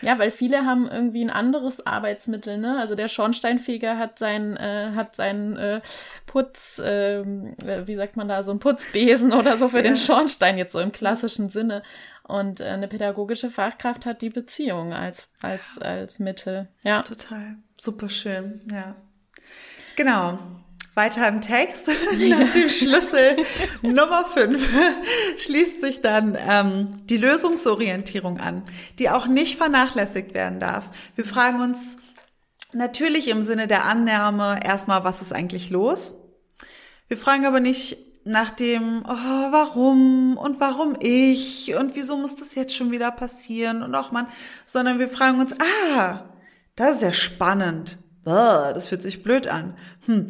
A: Ja, weil viele haben irgendwie ein anderes Arbeitsmittel, ne? Also der Schornsteinfeger hat sein, äh, hat seinen äh, Putz, äh, wie sagt man da, so ein Putzbesen oder so für ja. den Schornstein jetzt so im klassischen Sinne. Und äh, eine pädagogische Fachkraft hat die Beziehung als, als, als Mittel. Ja.
C: Total. Super schön, ja. Genau. Weiter im Text, nach dem Schlüssel Nummer 5 schließt sich dann ähm, die Lösungsorientierung an, die auch nicht vernachlässigt werden darf. Wir fragen uns natürlich im Sinne der Annahme erstmal, was ist eigentlich los? Wir fragen aber nicht nach dem, oh, warum und warum ich und wieso muss das jetzt schon wieder passieren und auch man, sondern wir fragen uns, ah, das ist ja spannend. Das fühlt sich blöd an. Hm,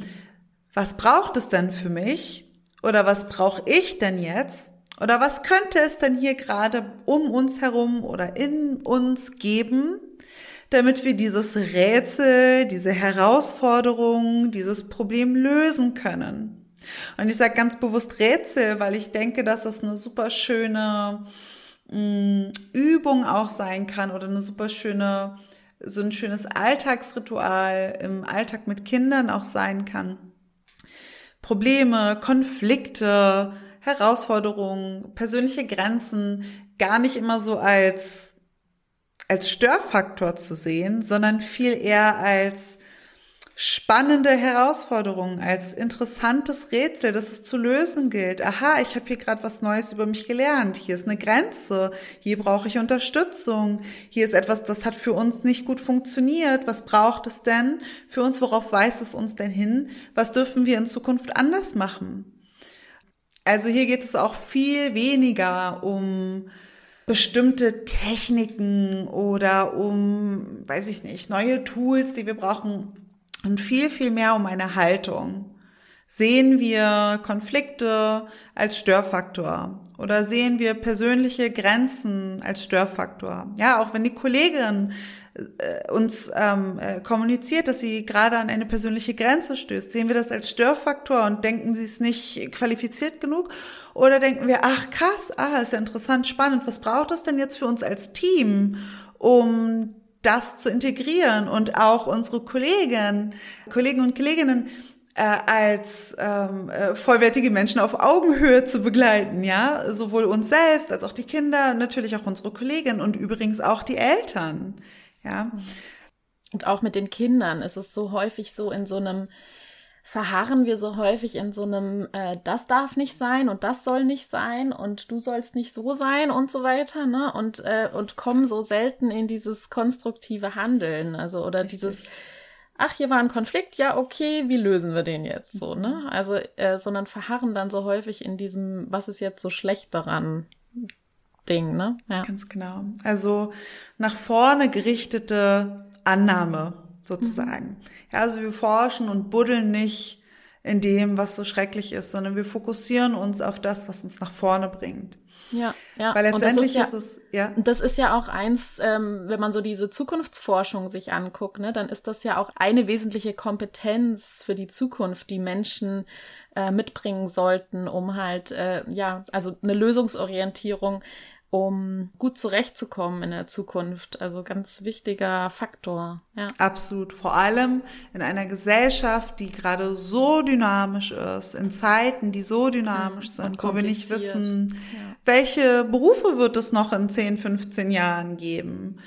C: was braucht es denn für mich? Oder was brauche ich denn jetzt? Oder was könnte es denn hier gerade um uns herum oder in uns geben, damit wir dieses Rätsel, diese Herausforderung, dieses Problem lösen können? Und ich sage ganz bewusst Rätsel, weil ich denke, dass das eine super schöne mh, mm, Übung auch sein kann oder eine super schöne, so ein schönes Alltagsritual im Alltag mit Kindern auch sein kann. Probleme, Konflikte, Herausforderungen, persönliche Grenzen gar nicht immer so als, als Störfaktor zu sehen, sondern viel eher als spannende Herausforderung, als interessantes Rätsel, das es zu lösen gilt. Aha, ich habe hier gerade was Neues über mich gelernt. Hier ist eine Grenze. Hier brauche ich Unterstützung. Hier ist etwas, das hat für uns nicht gut funktioniert. Was braucht es denn für uns? Worauf weist es uns denn hin? Was dürfen wir in Zukunft anders machen? Also hier geht es auch viel weniger um bestimmte Techniken oder um, weiß ich nicht, neue Tools, die wir brauchen, und viel, viel mehr um eine Haltung. Sehen wir Konflikte als Störfaktor oder sehen wir persönliche Grenzen als Störfaktor? Ja, auch wenn die Kollegin äh, uns ähm, äh, kommuniziert, dass sie gerade an eine persönliche Grenze stößt, sehen wir das als Störfaktor und denken, sie ist nicht qualifiziert genug? Oder denken wir, ach krass, ah, ist ja interessant, spannend, was braucht es denn jetzt für uns als Team, um das zu integrieren und auch unsere Kollegen, Kollegen und Kolleginnen äh, als ähm, äh, vollwertige Menschen auf Augenhöhe zu begleiten, ja, sowohl uns selbst als auch die Kinder, natürlich auch unsere Kolleginnen und übrigens auch die Eltern, ja.
A: Und auch mit den Kindern ist es so häufig so in so einem verharren wir so häufig in so einem, äh, das darf nicht sein und das soll nicht sein und du sollst nicht so sein und so weiter, ne? Und, äh, und kommen so selten in dieses konstruktive Handeln, also oder Richtig. dieses, ach, hier war ein Konflikt, ja, okay, wie lösen wir den jetzt so, ne? Mhm. Also, äh, sondern verharren dann so häufig in diesem, was ist jetzt so schlecht daran, Ding, ne?
C: Ja. Ganz genau. Also nach vorne gerichtete Annahme sozusagen. Mhm. Ja, also wir forschen und buddeln nicht in dem, was so schrecklich ist, sondern wir fokussieren uns auf das, was uns nach vorne bringt.
A: Ja, ja.
C: Weil letztendlich
A: ist,
C: ja, ist, es, ja.
A: Das ist ja auch eins, ähm, wenn man so diese Zukunftsforschung sich anguckt, ne, dann ist das ja auch eine wesentliche Kompetenz für die Zukunft, die Menschen äh, mitbringen sollten, um halt, äh, ja, also eine Lösungsorientierung um gut zurechtzukommen in der Zukunft. Also ganz wichtiger Faktor. Ja.
C: Absolut. Vor allem in einer Gesellschaft, die gerade so dynamisch ist, in Zeiten, die so dynamisch mhm, sind, wo wir nicht wissen, ja. welche Berufe wird es noch in 10, 15 Jahren geben.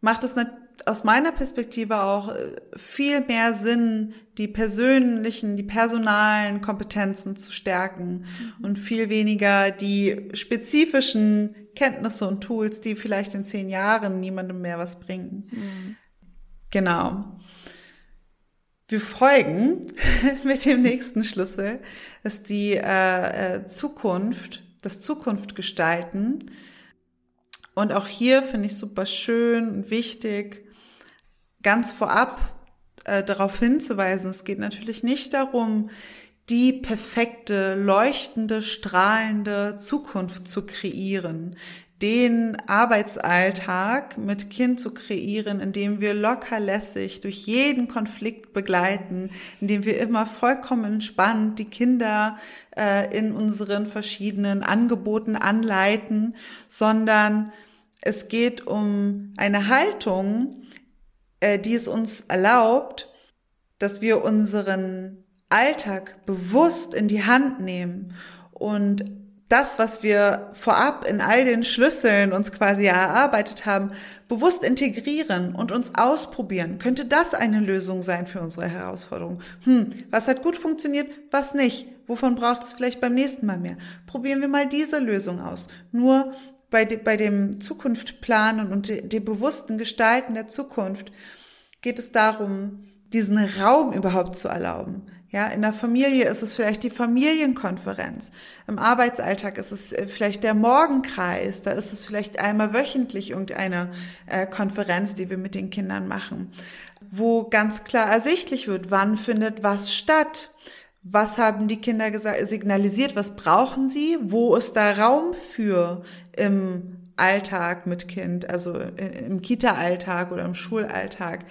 C: Macht es natürlich aus meiner Perspektive auch äh, viel mehr Sinn, die persönlichen, die personalen Kompetenzen zu stärken mhm. und viel weniger die spezifischen Kenntnisse und Tools, die vielleicht in zehn Jahren niemandem mehr was bringen. Mhm. Genau. Wir folgen mit dem nächsten Schlüssel, ist die äh, äh, Zukunft, das Zukunft gestalten. Und auch hier finde ich super schön und wichtig, ganz vorab äh, darauf hinzuweisen, es geht natürlich nicht darum, die perfekte, leuchtende, strahlende Zukunft zu kreieren, den Arbeitsalltag mit Kind zu kreieren, indem wir lockerlässig durch jeden Konflikt begleiten, indem wir immer vollkommen entspannt die Kinder äh, in unseren verschiedenen Angeboten anleiten, sondern es geht um eine Haltung, äh, die es uns erlaubt, dass wir unseren Alltag bewusst in die Hand nehmen und das, was wir vorab in all den Schlüsseln uns quasi erarbeitet haben, bewusst integrieren und uns ausprobieren. Könnte das eine Lösung sein für unsere Herausforderung? Hm, was hat gut funktioniert, was nicht? Wovon braucht es vielleicht beim nächsten Mal mehr? Probieren wir mal diese Lösung aus. Nur bei, de, bei dem Zukunft planen und dem de bewussten Gestalten der Zukunft geht es darum, diesen Raum überhaupt zu erlauben. Ja, in der Familie ist es vielleicht die Familienkonferenz. Im Arbeitsalltag ist es äh, vielleicht der Morgenkreis. Da ist es vielleicht einmal wöchentlich irgendeine äh, Konferenz, die wir mit den Kindern machen, wo ganz klar ersichtlich wird, wann findet was statt. Was haben die Kinder gesagt, signalisiert? Was brauchen sie? Wo ist da Raum für im Alltag mit Kind, also im Kita-Alltag oder im Schulalltag?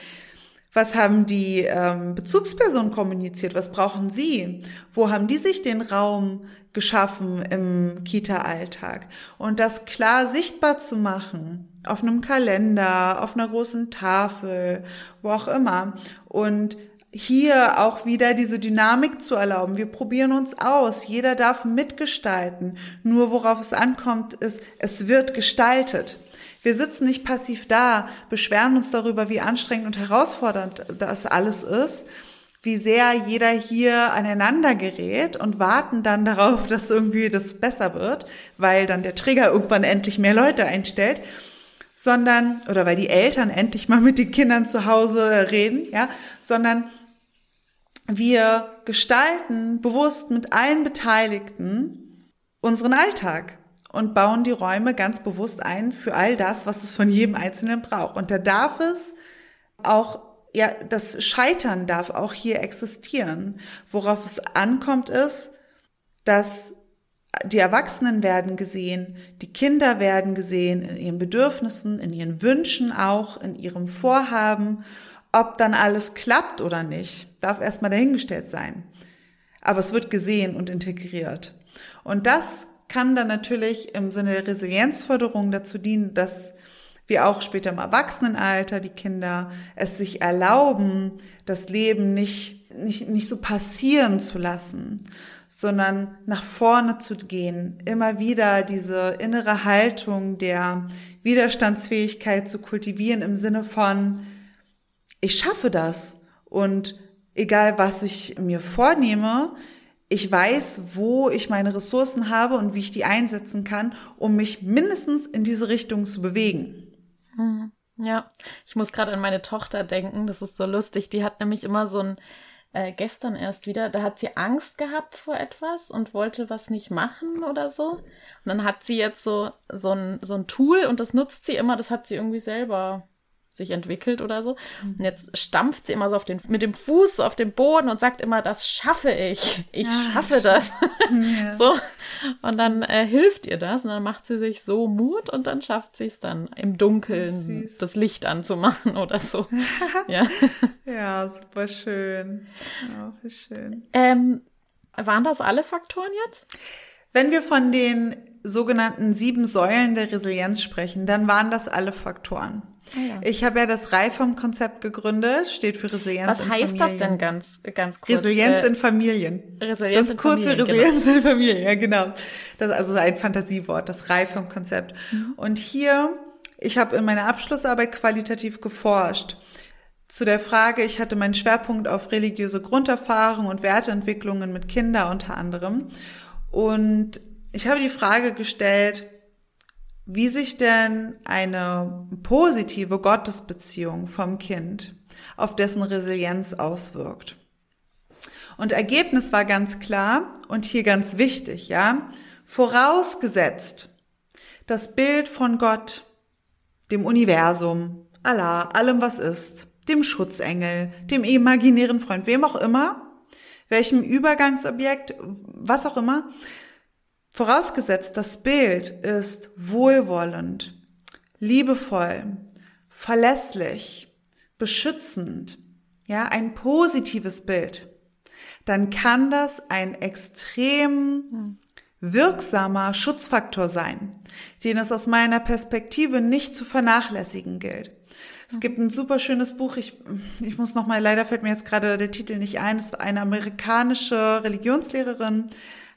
C: Was haben die ähm, Bezugspersonen kommuniziert? Was brauchen sie? Wo haben die sich den Raum geschaffen im Kita-Alltag? Und das klar sichtbar zu machen, auf einem Kalender, auf einer großen Tafel, wo auch immer. Und hier auch wieder diese Dynamik zu erlauben. Wir probieren uns aus. Jeder darf mitgestalten. Nur worauf es ankommt, ist, es wird gestaltet. Wir sitzen nicht passiv da, beschweren uns darüber, wie anstrengend und herausfordernd das alles ist, wie sehr jeder hier aneinander gerät und warten dann darauf, dass irgendwie das besser wird, weil dann der Trigger irgendwann endlich mehr Leute einstellt sondern, oder weil die Eltern endlich mal mit den Kindern zu Hause reden, ja, sondern wir gestalten bewusst mit allen Beteiligten unseren Alltag und bauen die Räume ganz bewusst ein für all das, was es von jedem Einzelnen braucht. Und da darf es auch, ja, das Scheitern darf auch hier existieren. Worauf es ankommt ist, dass die Erwachsenen werden gesehen, die Kinder werden gesehen in ihren Bedürfnissen, in ihren Wünschen auch, in ihrem Vorhaben ob dann alles klappt oder nicht, darf erstmal dahingestellt sein. Aber es wird gesehen und integriert. Und das kann dann natürlich im Sinne der Resilienzförderung dazu dienen, dass wir auch später im Erwachsenenalter, die Kinder, es sich erlauben, das Leben nicht, nicht, nicht so passieren zu lassen, sondern nach vorne zu gehen, immer wieder diese innere Haltung der Widerstandsfähigkeit zu kultivieren im Sinne von, ich schaffe das. Und egal, was ich mir vornehme, ich weiß, wo ich meine Ressourcen habe und wie ich die einsetzen kann, um mich mindestens in diese Richtung zu bewegen.
A: Hm, ja, ich muss gerade an meine Tochter denken. Das ist so lustig. Die hat nämlich immer so ein, äh, gestern erst wieder, da hat sie Angst gehabt vor etwas und wollte was nicht machen oder so. Und dann hat sie jetzt so, so ein, so ein Tool und das nutzt sie immer, das hat sie irgendwie selber sich entwickelt oder so. Und jetzt stampft sie immer so auf den, mit dem Fuß auf den Boden und sagt immer, das schaffe ich. Ich ja, schaffe das. Ja. so. Und dann äh, hilft ihr das und dann macht sie sich so Mut und dann schafft sie es dann im Dunkeln das Licht anzumachen oder so. ja.
C: ja, super schön.
A: Wie schön. Ähm, waren das alle Faktoren jetzt?
C: Wenn wir von den sogenannten sieben Säulen der Resilienz sprechen, dann waren das alle Faktoren. Ah, ja. Ich habe ja das Reifam-Konzept gegründet, steht für Resilienz
A: Was in Familien. Was heißt das denn ganz, ganz kurz?
C: Resilienz äh, in Familien.
A: Resilienz
C: das ist kurz
A: für
C: Resilienz genau. in Familien, ja genau. Das ist also ein Fantasiewort, das Reifam-Konzept. Mhm. Und hier, ich habe in meiner Abschlussarbeit qualitativ geforscht zu der Frage, ich hatte meinen Schwerpunkt auf religiöse Grunderfahrung und Werteentwicklungen mit Kindern unter anderem. Und ich habe die Frage gestellt, wie sich denn eine positive Gottesbeziehung vom Kind auf dessen Resilienz auswirkt. Und Ergebnis war ganz klar und hier ganz wichtig, ja, vorausgesetzt das Bild von Gott, dem Universum, Allah, allem was ist, dem Schutzengel, dem imaginären Freund, wem auch immer, welchem Übergangsobjekt, was auch immer, Vorausgesetzt, das Bild ist wohlwollend, liebevoll, verlässlich, beschützend, ja, ein positives Bild, dann kann das ein extrem wirksamer Schutzfaktor sein, den es aus meiner Perspektive nicht zu vernachlässigen gilt. Es gibt ein super schönes Buch, ich, ich muss noch mal, leider fällt mir jetzt gerade der Titel nicht ein, es ist eine amerikanische Religionslehrerin,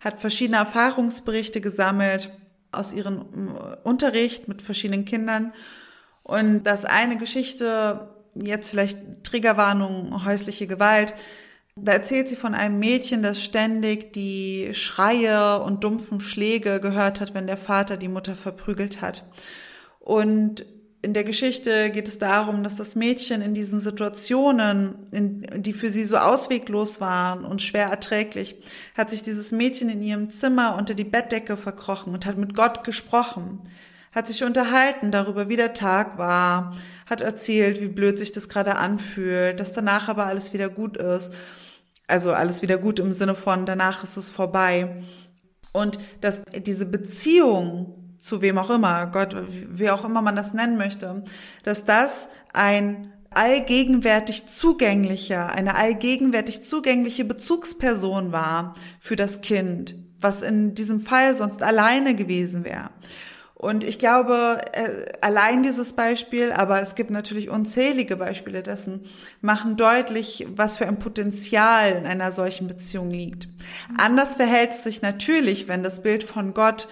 C: hat verschiedene Erfahrungsberichte gesammelt aus ihrem äh, Unterricht mit verschiedenen Kindern. Und das eine Geschichte, jetzt vielleicht Triggerwarnung, häusliche Gewalt, da erzählt sie von einem Mädchen, das ständig die Schreie und dumpfen Schläge gehört hat, wenn der Vater die Mutter verprügelt hat. Und in der Geschichte geht es darum, dass das Mädchen in diesen Situationen, in, die für sie so ausweglos waren und schwer erträglich, hat sich dieses Mädchen in ihrem Zimmer unter die Bettdecke verkrochen und hat mit Gott gesprochen, hat sich unterhalten darüber, wie der Tag war, hat erzählt, wie blöd sich das gerade anfühlt, dass danach aber alles wieder gut ist. Also alles wieder gut im Sinne von, danach ist es vorbei. Und dass diese Beziehung zu wem auch immer, Gott, wie auch immer man das nennen möchte, dass das ein allgegenwärtig zugänglicher, eine allgegenwärtig zugängliche Bezugsperson war für das Kind, was in diesem Fall sonst alleine gewesen wäre. Und ich glaube, äh, allein dieses Beispiel, aber es gibt natürlich unzählige Beispiele dessen, machen deutlich, was für ein Potenzial in einer solchen Beziehung liegt. Anders verhält es sich natürlich, wenn das Bild von Gott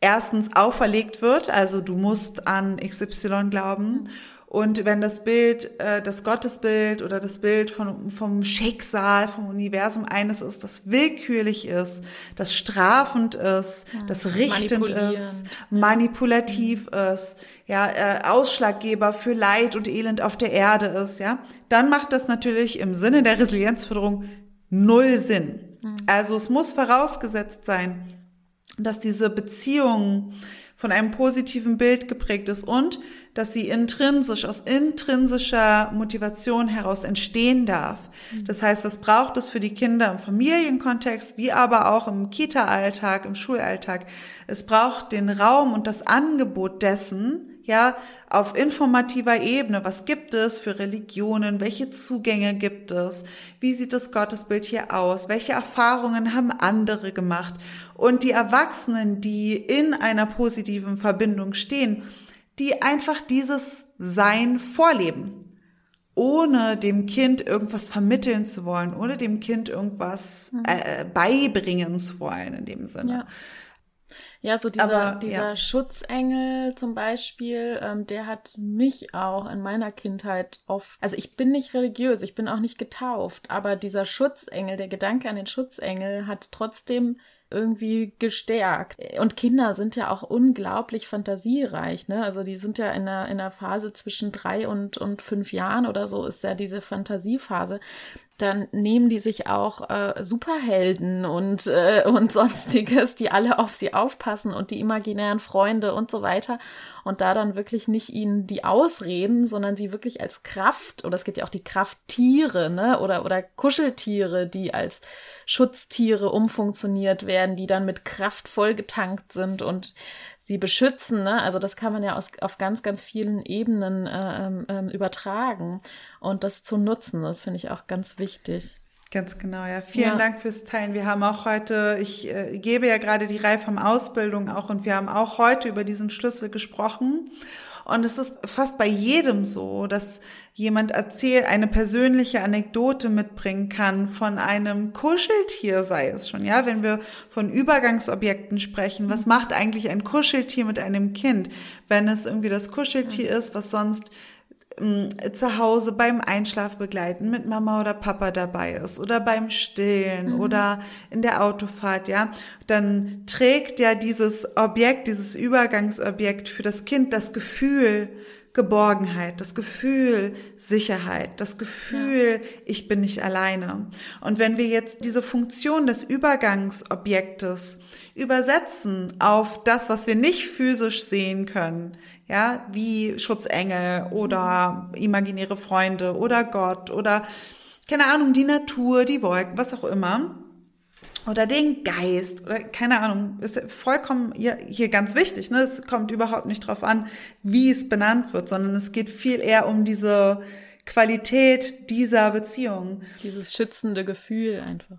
C: erstens auferlegt wird, also du musst an XY glauben. Und wenn das Bild, äh, das Gottesbild oder das Bild von, vom Schicksal, vom Universum eines ist, das willkürlich ist, das strafend ist, ja, das richtend ist, manipulativ ja. ist, ja, äh, Ausschlaggeber für Leid und Elend auf der Erde ist, ja, dann macht das natürlich im Sinne der Resilienzförderung null Sinn. Mhm. Also es muss vorausgesetzt sein, dass diese Beziehung von einem positiven Bild geprägt ist und dass sie intrinsisch, aus intrinsischer Motivation heraus entstehen darf. Mhm. Das heißt, was braucht es für die Kinder im Familienkontext, wie aber auch im Kita-Alltag, im Schulalltag? Es braucht den Raum und das Angebot dessen, ja, auf informativer Ebene. Was gibt es für Religionen? Welche Zugänge gibt es? Wie sieht das Gottesbild hier aus? Welche Erfahrungen haben andere gemacht? Und die Erwachsenen, die in einer positiven Verbindung stehen, die einfach dieses Sein vorleben ohne dem Kind irgendwas vermitteln zu wollen, ohne dem Kind irgendwas mhm. äh, beibringen zu wollen in dem Sinne.
A: Ja. Ja, so dieser, Aber, dieser ja. Schutzengel zum Beispiel, ähm, der hat mich auch in meiner Kindheit auf, also ich bin nicht religiös, ich bin auch nicht getauft, aber dieser Schutzengel, der Gedanke an den Schutzengel hat trotzdem irgendwie gestärkt. Und Kinder sind ja auch unglaublich fantasiereich, ne? Also die sind ja in einer, in einer Phase zwischen drei und, und fünf Jahren oder so ist ja diese Fantasiephase dann nehmen die sich auch äh, Superhelden und, äh, und sonstiges, die alle auf sie aufpassen und die imaginären Freunde und so weiter. Und da dann wirklich nicht ihnen die ausreden, sondern sie wirklich als Kraft, oder es gibt ja auch die Krafttiere, ne, oder, oder Kuscheltiere, die als Schutztiere umfunktioniert werden, die dann mit Kraft vollgetankt sind und sie beschützen. Ne? Also das kann man ja aus, auf ganz, ganz vielen Ebenen äh, ähm, ähm, übertragen und das zu nutzen, das finde ich auch ganz wichtig.
C: Ganz genau, ja. Vielen ja. Dank fürs Teilen. Wir haben auch heute, ich äh, gebe ja gerade die Reihe vom Ausbildung auch und wir haben auch heute über diesen Schlüssel gesprochen. Und es ist fast bei jedem so, dass jemand erzählt, eine persönliche Anekdote mitbringen kann von einem Kuscheltier, sei es schon, ja, wenn wir von Übergangsobjekten sprechen. Was macht eigentlich ein Kuscheltier mit einem Kind? Wenn es irgendwie das Kuscheltier ist, was sonst ähm, zu Hause beim Einschlafbegleiten mit Mama oder Papa dabei ist oder beim Stillen mhm. oder in der Autofahrt, ja, dann trägt ja dieses Objekt, dieses Übergangsobjekt für das Kind das Gefühl, Geborgenheit, das Gefühl Sicherheit, das Gefühl, ja. ich bin nicht alleine. Und wenn wir jetzt diese Funktion des Übergangsobjektes übersetzen auf das, was wir nicht physisch sehen können, ja, wie Schutzengel oder imaginäre Freunde oder Gott oder keine Ahnung, die Natur, die Wolken, was auch immer, oder den Geist oder keine Ahnung, ist vollkommen hier, hier ganz wichtig. Ne? Es kommt überhaupt nicht drauf an, wie es benannt wird, sondern es geht viel eher um diese Qualität dieser Beziehung.
A: Dieses schützende Gefühl einfach.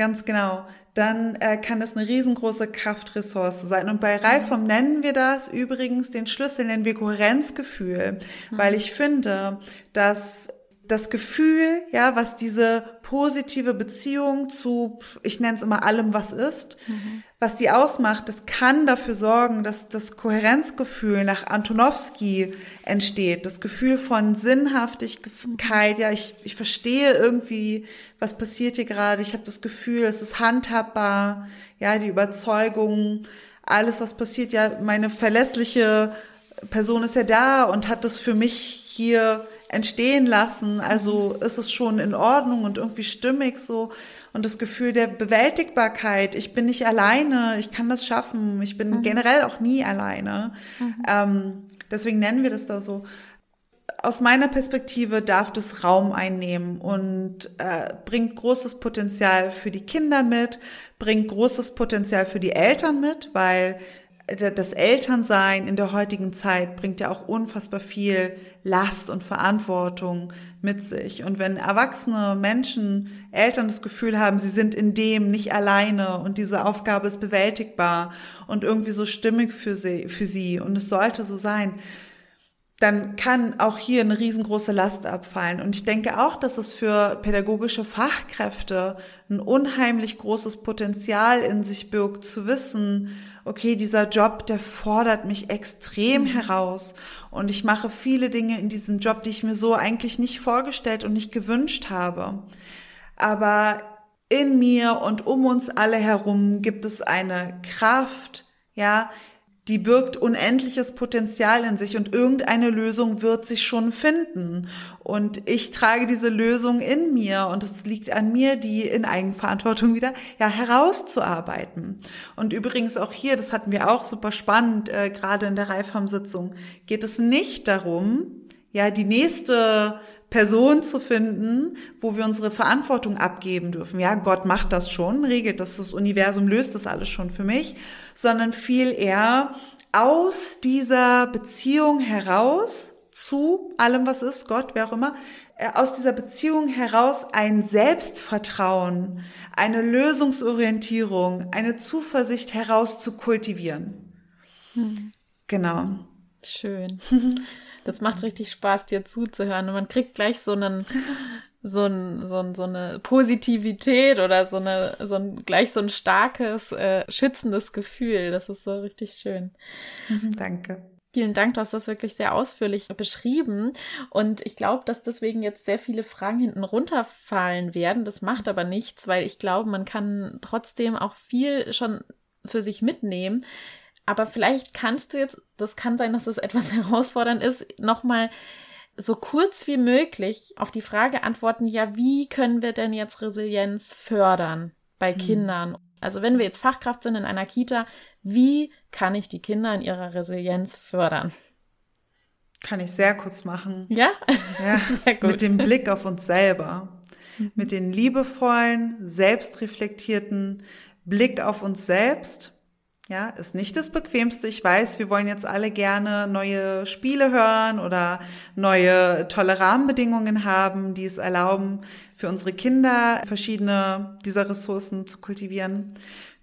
C: Ganz genau. Dann äh, kann es eine riesengroße Kraftressource sein. Und bei Reifform nennen wir das übrigens, den Schlüssel nennen wir Kohärenzgefühl, mhm. weil ich finde, dass das Gefühl, ja, was diese positive Beziehung zu, ich nenne es immer allem, was ist, mhm. was die ausmacht, das kann dafür sorgen, dass das Kohärenzgefühl nach Antonowski entsteht. Das Gefühl von Sinnhaftigkeit, ja, ich, ich verstehe irgendwie, was passiert hier gerade. Ich habe das Gefühl, es ist handhabbar, ja, die Überzeugung, alles, was passiert, ja, meine verlässliche Person ist ja da und hat das für mich hier entstehen lassen. Also ist es schon in Ordnung und irgendwie stimmig so. Und das Gefühl der Bewältigbarkeit, ich bin nicht alleine, ich kann das schaffen, ich bin mhm. generell auch nie alleine. Mhm. Ähm, deswegen nennen wir das da so. Aus meiner Perspektive darf das Raum einnehmen und äh, bringt großes Potenzial für die Kinder mit, bringt großes Potenzial für die Eltern mit, weil das Elternsein in der heutigen Zeit bringt ja auch unfassbar viel Last und Verantwortung mit sich. Und wenn erwachsene Menschen, Eltern das Gefühl haben, sie sind in dem nicht alleine und diese Aufgabe ist bewältigbar und irgendwie so stimmig für sie, für sie und es sollte so sein, dann kann auch hier eine riesengroße Last abfallen. Und ich denke auch, dass es für pädagogische Fachkräfte ein unheimlich großes Potenzial in sich birgt, zu wissen, okay, dieser Job, der fordert mich extrem mhm. heraus und ich mache viele Dinge in diesem Job, die ich mir so eigentlich nicht vorgestellt und nicht gewünscht habe. Aber in mir und um uns alle herum gibt es eine Kraft, ja, die birgt unendliches Potenzial in sich und irgendeine Lösung wird sich schon finden. Und ich trage diese Lösung in mir und es liegt an mir, die in Eigenverantwortung wieder ja herauszuarbeiten. Und übrigens auch hier, das hatten wir auch super spannend, äh, gerade in der Reifham-Sitzung, geht es nicht darum, ja, die nächste Person zu finden, wo wir unsere Verantwortung abgeben dürfen. Ja, Gott macht das schon, regelt das, das Universum löst das alles schon für mich, sondern viel eher aus dieser Beziehung heraus zu allem, was ist, Gott, wer auch immer, äh, aus dieser Beziehung heraus ein Selbstvertrauen, eine Lösungsorientierung, eine Zuversicht heraus zu kultivieren. Hm. Genau.
A: Schön. Das macht richtig Spaß, dir zuzuhören. Und man kriegt gleich so einen, so, ein, so, ein, so eine Positivität oder so eine, so ein, gleich so ein starkes, äh, schützendes Gefühl. Das ist so richtig schön.
C: Danke.
A: Vielen Dank, du hast das wirklich sehr ausführlich beschrieben. Und ich glaube, dass deswegen jetzt sehr viele Fragen hinten runterfallen werden. Das macht aber nichts, weil ich glaube, man kann trotzdem auch viel schon für sich mitnehmen. Aber vielleicht kannst du jetzt, das kann sein, dass das etwas herausfordernd ist, nochmal so kurz wie möglich auf die Frage antworten, ja, wie können wir denn jetzt Resilienz fördern bei hm. Kindern? Also wenn wir jetzt Fachkraft sind in einer Kita, wie kann ich die Kinder in ihrer Resilienz fördern?
C: Kann ich sehr kurz machen.
A: Ja?
C: Ja, sehr gut. Mit dem Blick auf uns selber. Mhm. Mit dem liebevollen, selbstreflektierten Blick auf uns selbst ja, ist nicht das Bequemste. Ich weiß, wir wollen jetzt alle gerne neue Spiele hören oder neue tolle Rahmenbedingungen haben, die es erlauben, für unsere Kinder verschiedene dieser Ressourcen zu kultivieren.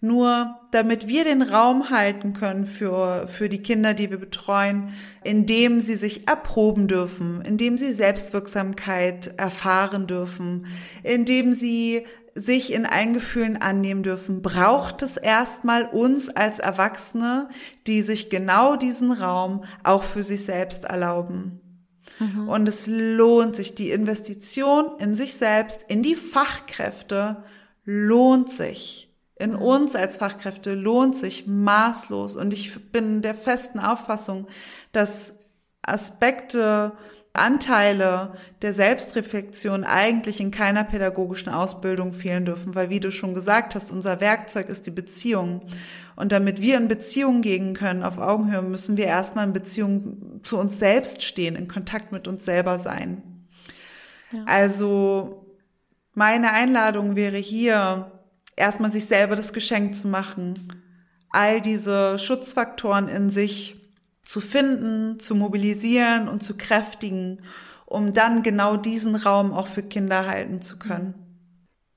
C: Nur damit wir den Raum halten können für, für die Kinder, die wir betreuen, indem sie sich erproben dürfen, indem sie Selbstwirksamkeit erfahren dürfen, indem sie sich in allen Gefühlen annehmen dürfen, braucht es erstmal uns als Erwachsene, die sich genau diesen Raum auch für sich selbst erlauben. Mhm. Und es lohnt sich, die Investition in sich selbst, in die Fachkräfte lohnt sich. In mhm. uns als Fachkräfte lohnt sich maßlos. Und ich bin der festen Auffassung, dass Aspekte Anteile der Selbstreflexion eigentlich in keiner pädagogischen Ausbildung fehlen dürfen, weil wie du schon gesagt hast, unser Werkzeug ist die Beziehung. Und damit wir in Beziehung gehen können, auf Augenhöhe, müssen wir erstmal in Beziehung zu uns selbst stehen, in Kontakt mit uns selber sein. Ja. Also meine Einladung wäre hier, erstmal sich selber das Geschenk zu machen, all diese Schutzfaktoren in sich zu finden, zu mobilisieren und zu kräftigen, um dann genau diesen Raum auch für Kinder halten zu können.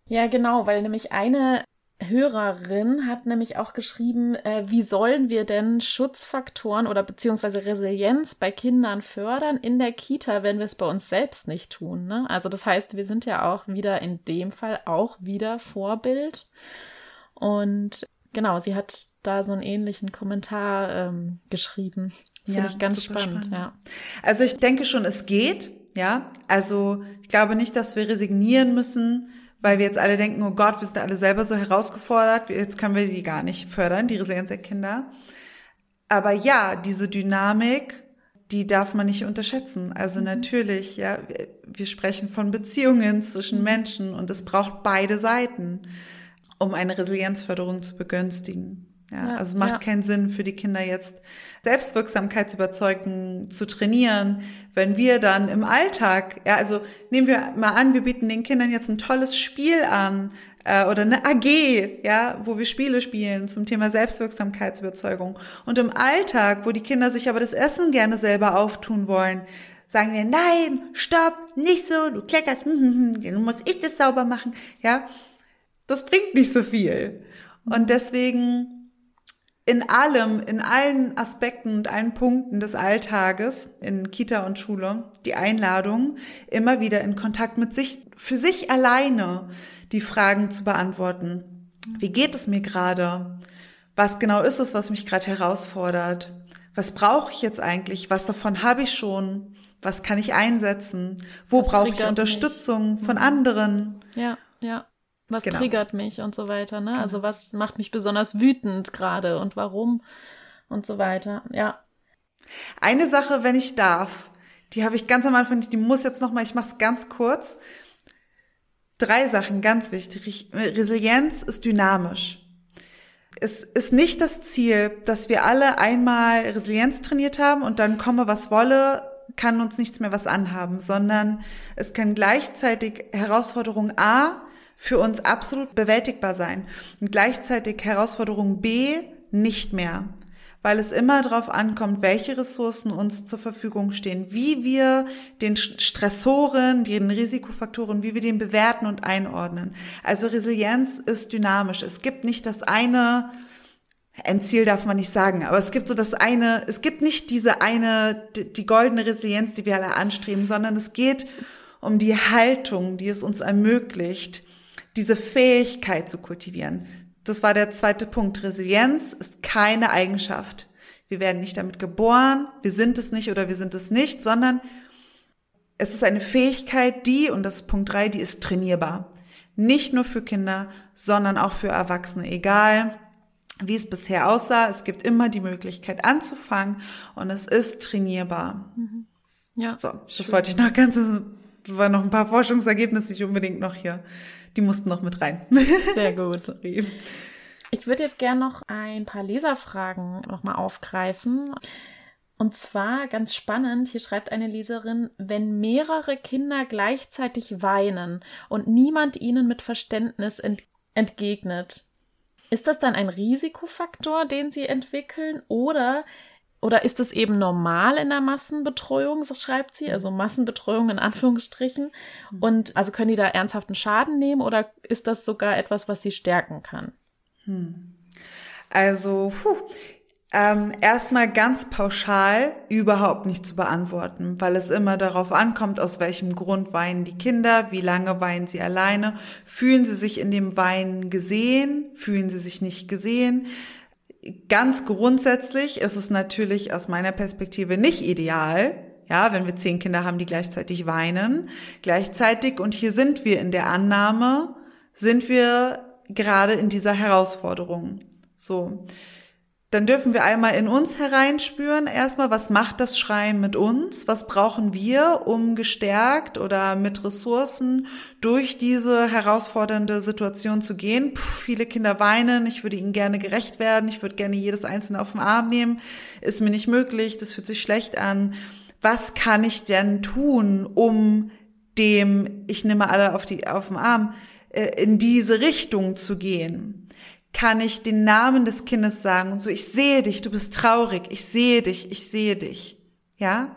A: Ja, genau, weil nämlich eine Hörerin hat nämlich auch geschrieben, äh, wie sollen wir denn Schutzfaktoren oder beziehungsweise Resilienz bei Kindern fördern in der Kita, wenn wir es bei uns selbst nicht tun. Ne? Also das heißt, wir sind ja auch wieder in dem Fall auch wieder Vorbild. Und genau, sie hat da so einen ähnlichen Kommentar ähm, geschrieben. Das ja, finde ich ganz spannend, spannend, ja.
C: Also ich denke schon, es geht, ja. Also ich glaube nicht, dass wir resignieren müssen, weil wir jetzt alle denken, oh Gott, wir sind alle selber so herausgefordert, jetzt können wir die gar nicht fördern, die Resilienz der Kinder. Aber ja, diese Dynamik, die darf man nicht unterschätzen. Also mhm. natürlich, ja, wir, sprechen von Beziehungen zwischen mhm. Menschen und es braucht beide Seiten, um eine Resilienzförderung zu begünstigen. Ja, ja, also es macht ja. keinen Sinn für die Kinder jetzt Selbstwirksamkeit zu überzeugen, zu trainieren, wenn wir dann im Alltag, ja, also nehmen wir mal an, wir bieten den Kindern jetzt ein tolles Spiel an äh, oder eine AG, ja, wo wir Spiele spielen zum Thema Selbstwirksamkeitsüberzeugung. Und im Alltag, wo die Kinder sich aber das Essen gerne selber auftun wollen, sagen wir, nein, stopp, nicht so, du kleckerst, hm, hm, hm, nun muss ich das sauber machen, ja. Das bringt nicht so viel. Und deswegen in allem, in allen Aspekten und allen Punkten des Alltages in Kita und Schule die Einladung, immer wieder in Kontakt mit sich, für sich alleine die Fragen zu beantworten. Wie geht es mir gerade? Was genau ist es, was mich gerade herausfordert? Was brauche ich jetzt eigentlich? Was davon habe ich schon? Was kann ich einsetzen? Wo brauche ich Unterstützung mich? von mhm. anderen?
A: Ja, ja. Was genau. triggert mich und so weiter, ne? Also genau. Also was macht mich besonders wütend gerade und warum und so weiter. Ja.
C: Eine Sache, wenn ich darf, die habe ich ganz am Anfang, die muss jetzt noch mal, ich mache es ganz kurz. Drei Sachen, ganz wichtig. Resilienz ist dynamisch. Es ist nicht das Ziel, dass wir alle einmal Resilienz trainiert haben und dann komme, was wolle, kann uns nichts mehr was anhaben, sondern es kann gleichzeitig Herausforderung A für uns absolut bewältigbar sein und gleichzeitig Herausforderung B nicht mehr, weil es immer darauf ankommt, welche Ressourcen uns zur Verfügung stehen, wie wir den Stressoren, den Risikofaktoren, wie wir den bewerten und einordnen. Also Resilienz ist dynamisch. Es gibt nicht das eine, ein Ziel darf man nicht sagen, aber es gibt so das eine, es gibt nicht diese eine, die goldene Resilienz, die wir alle anstreben, sondern es geht um die Haltung, die es uns ermöglicht, diese Fähigkeit zu kultivieren. Das war der zweite Punkt. Resilienz ist keine Eigenschaft. Wir werden nicht damit geboren, wir sind es nicht oder wir sind es nicht, sondern es ist eine Fähigkeit, die, und das ist Punkt drei, die ist trainierbar. Nicht nur für Kinder, sondern auch für Erwachsene, egal wie es bisher aussah. Es gibt immer die Möglichkeit anzufangen und es ist trainierbar. Mhm. Ja. So, das schön. wollte ich noch ganz, war noch ein paar Forschungsergebnisse, die unbedingt noch hier, die mussten noch mit rein.
A: Sehr gut. Sorry. Ich würde jetzt gerne noch ein paar Leserfragen nochmal aufgreifen. Und zwar ganz spannend, hier schreibt eine Leserin, wenn mehrere Kinder gleichzeitig weinen und niemand ihnen mit Verständnis ent entgegnet, ist das dann ein Risikofaktor, den sie entwickeln oder oder ist es eben normal in der Massenbetreuung, so schreibt sie, also Massenbetreuung in Anführungsstrichen? Und also können die da ernsthaften Schaden nehmen oder ist das sogar etwas, was sie stärken kann? Hm.
C: Also, puh, ähm, erstmal ganz pauschal überhaupt nicht zu beantworten, weil es immer darauf ankommt, aus welchem Grund weinen die Kinder, wie lange weinen sie alleine, fühlen sie sich in dem Weinen gesehen, fühlen sie sich nicht gesehen. Ganz grundsätzlich ist es natürlich aus meiner Perspektive nicht ideal, ja, wenn wir zehn Kinder haben, die gleichzeitig weinen. Gleichzeitig, und hier sind wir in der Annahme, sind wir gerade in dieser Herausforderung. So dann dürfen wir einmal in uns hereinspüren, erstmal, was macht das Schreien mit uns? Was brauchen wir, um gestärkt oder mit Ressourcen durch diese herausfordernde Situation zu gehen? Puh, viele Kinder weinen, ich würde ihnen gerne gerecht werden, ich würde gerne jedes einzelne auf den Arm nehmen, ist mir nicht möglich, das fühlt sich schlecht an. Was kann ich denn tun, um dem, ich nehme alle auf die, auf den Arm, äh, in diese Richtung zu gehen? Kann ich den Namen des Kindes sagen und so, ich sehe dich, du bist traurig, ich sehe dich, ich sehe dich. Ja?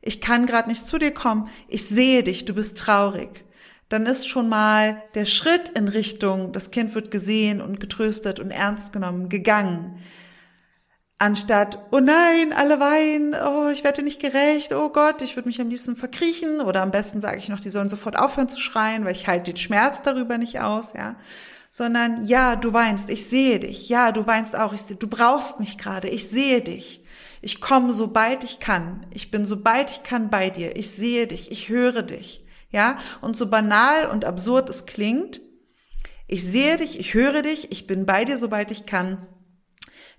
C: Ich kann gerade nicht zu dir kommen, ich sehe dich, du bist traurig. Dann ist schon mal der Schritt in Richtung, das Kind wird gesehen und getröstet und ernst genommen, gegangen. Anstatt, oh nein, alle weinen, oh, ich werde nicht gerecht, oh Gott, ich würde mich am liebsten verkriechen oder am besten sage ich noch, die sollen sofort aufhören zu schreien, weil ich halte den Schmerz darüber nicht aus, ja sondern ja, du weinst, ich sehe dich, ja, du weinst auch, ich, du brauchst mich gerade, ich sehe dich. Ich komme, sobald ich kann. Ich bin, sobald ich kann, bei dir. Ich sehe dich, ich höre dich. Ja, und so banal und absurd es klingt, ich sehe dich, ich höre dich, ich bin bei dir, sobald ich kann,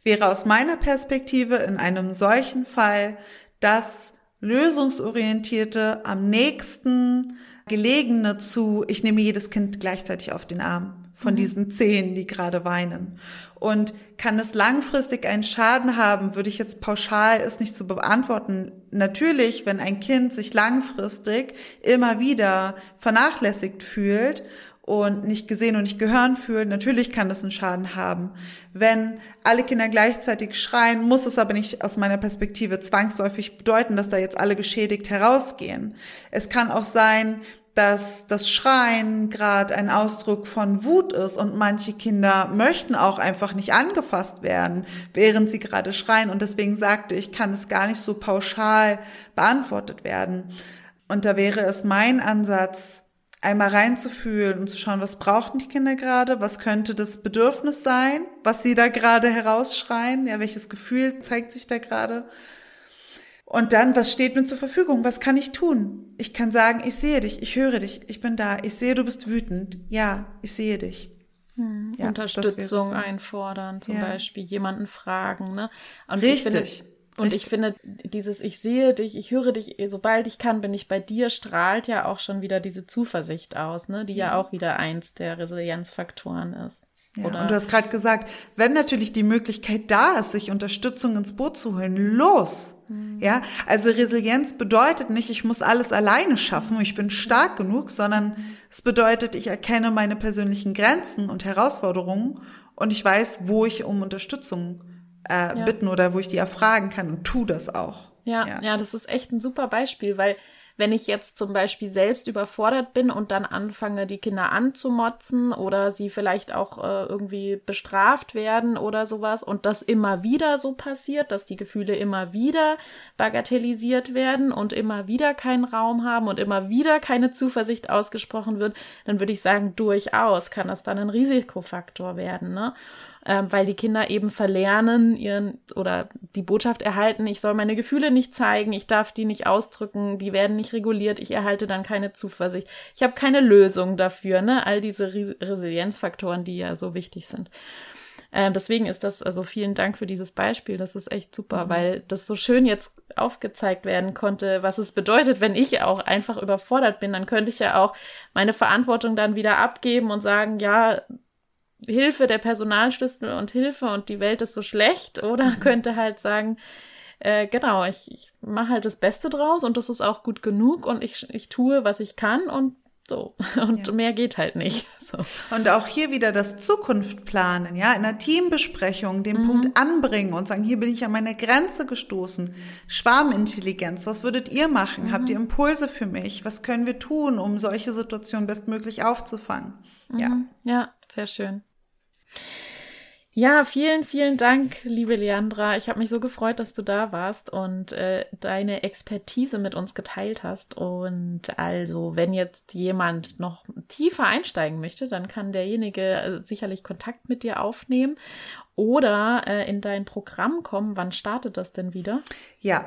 C: wäre aus meiner Perspektive in einem solchen Fall das lösungsorientierte, am nächsten gelegene zu, ich nehme jedes Kind gleichzeitig auf den Arm von mhm. diesen zehn, die gerade weinen. Und kann es langfristig einen Schaden haben, würde ich jetzt pauschal es nicht zu beantworten. Natürlich, wenn ein Kind sich langfristig immer wieder vernachlässigt fühlt und nicht gesehen und nicht gehören fühlt, natürlich kann das einen Schaden haben. Wenn alle Kinder gleichzeitig schreien, muss es aber nicht aus meiner Perspektive zwangsläufig bedeuten, dass da jetzt alle geschädigt herausgehen. Es kann auch sein, dass das Schreien gerade ein Ausdruck von Wut ist und manche Kinder möchten auch einfach nicht angefasst werden, während sie gerade schreien. Und deswegen sagte ich, kann es gar nicht so pauschal beantwortet werden. Und da wäre es mein Ansatz, einmal reinzufühlen und zu schauen, was brauchen die Kinder gerade, was könnte das Bedürfnis sein, was sie da gerade herausschreien, ja, welches Gefühl zeigt sich da gerade und dann, was steht mir zur Verfügung? Was kann ich tun? Ich kann sagen, ich sehe dich, ich höre dich, ich bin da, ich sehe, du bist wütend. Ja, ich sehe dich.
A: Hm, ja, Unterstützung so. einfordern, zum ja. Beispiel jemanden fragen. Ne?
C: Und Richtig.
A: Ich finde, und Richtig. ich finde, dieses Ich sehe dich, ich höre dich, sobald ich kann, bin ich bei dir, strahlt ja auch schon wieder diese Zuversicht aus, ne? die ja, ja auch wieder eins der Resilienzfaktoren ist.
C: Ja, Oder? Und du hast gerade gesagt, wenn natürlich die Möglichkeit da ist, sich Unterstützung ins Boot zu holen, los. Mhm. Ja, also Resilienz bedeutet nicht, ich muss alles alleine schaffen, ich bin stark genug, sondern mhm. es bedeutet, ich erkenne meine persönlichen Grenzen und Herausforderungen und ich weiß, wo ich um Unterstützung äh, ja. bitten oder wo ich die erfragen kann und tu das auch.
A: Ja, ja, ja, das ist echt ein super Beispiel, weil wenn ich jetzt zum Beispiel selbst überfordert bin und dann anfange, die Kinder anzumotzen oder sie vielleicht auch äh, irgendwie bestraft werden oder sowas und das immer wieder so passiert, dass die Gefühle immer wieder bagatellisiert werden und immer wieder keinen Raum haben und immer wieder keine Zuversicht ausgesprochen wird, dann würde ich sagen, durchaus kann das dann ein Risikofaktor werden. Ne? Ähm, weil die Kinder eben verlernen, ihren oder die Botschaft erhalten, ich soll meine Gefühle nicht zeigen, ich darf die nicht ausdrücken, die werden nicht reguliert, ich erhalte dann keine Zuversicht. Ich habe keine Lösung dafür, ne? All diese Resilienzfaktoren, die ja so wichtig sind. Ähm, deswegen ist das, also vielen Dank für dieses Beispiel. Das ist echt super, mhm. weil das so schön jetzt aufgezeigt werden konnte, was es bedeutet, wenn ich auch einfach überfordert bin. Dann könnte ich ja auch meine Verantwortung dann wieder abgeben und sagen, ja, Hilfe, der Personalschlüssel und Hilfe und die Welt ist so schlecht. Oder mhm. könnte halt sagen, äh, genau, ich, ich mache halt das Beste draus und das ist auch gut genug und ich, ich tue, was ich kann und so. Und ja. mehr geht halt nicht. So.
C: Und auch hier wieder das Zukunft planen, ja, in einer Teambesprechung den mhm. Punkt anbringen und sagen, hier bin ich an meine Grenze gestoßen. Schwarmintelligenz, was würdet ihr machen? Mhm. Habt ihr Impulse für mich? Was können wir tun, um solche Situationen bestmöglich aufzufangen?
A: Mhm. Ja. Ja, sehr schön. Ja, vielen, vielen Dank, liebe Leandra. Ich habe mich so gefreut, dass du da warst und äh, deine Expertise mit uns geteilt hast. Und also, wenn jetzt jemand noch tiefer einsteigen möchte, dann kann derjenige äh, sicherlich Kontakt mit dir aufnehmen oder äh, in dein Programm kommen. Wann startet das denn wieder?
C: Ja,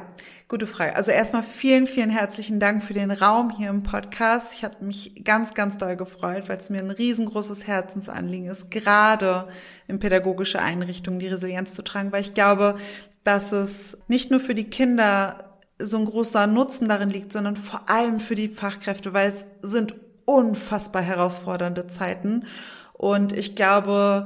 C: gute Frage. Also erstmal vielen, vielen herzlichen Dank für den Raum hier im Podcast. Ich habe mich ganz, ganz doll gefreut, weil es mir ein riesengroßes Herzensanliegen ist, gerade in pädagogische Einrichtungen die Resilienz zu tragen, weil ich glaube, dass es nicht nur für die Kinder so ein großer Nutzen darin liegt, sondern vor allem für die Fachkräfte, weil es sind unfassbar herausfordernde Zeiten. Und ich glaube,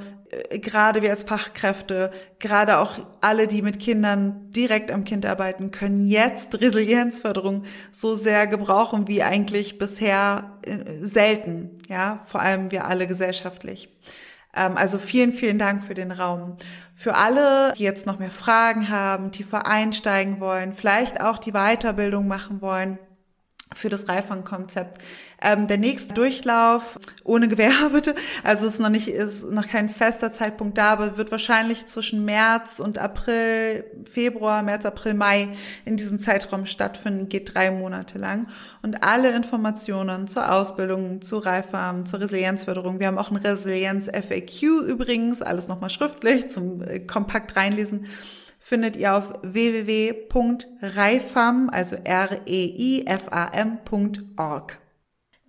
C: gerade wir als Fachkräfte, gerade auch alle, die mit Kindern direkt am Kind arbeiten, können jetzt Resilienzförderung so sehr gebrauchen wie eigentlich bisher äh, selten. Ja, vor allem wir alle gesellschaftlich. Ähm, also vielen, vielen Dank für den Raum. Für alle, die jetzt noch mehr Fragen haben, tiefer einsteigen wollen, vielleicht auch die Weiterbildung machen wollen, für das Reifang-Konzept. Ähm, der nächste Durchlauf ohne Gewehr bitte. Also ist noch nicht ist noch kein fester Zeitpunkt da, aber wird wahrscheinlich zwischen März und April, Februar, März, April, Mai in diesem Zeitraum stattfinden. Geht drei Monate lang und alle Informationen zur Ausbildung, zu Reifam, zur Resilienzförderung. Wir haben auch ein Resilienz FAQ übrigens, alles nochmal schriftlich zum äh, kompakt reinlesen findet ihr auf www.reifam, also R-E-I-F-A-M.org.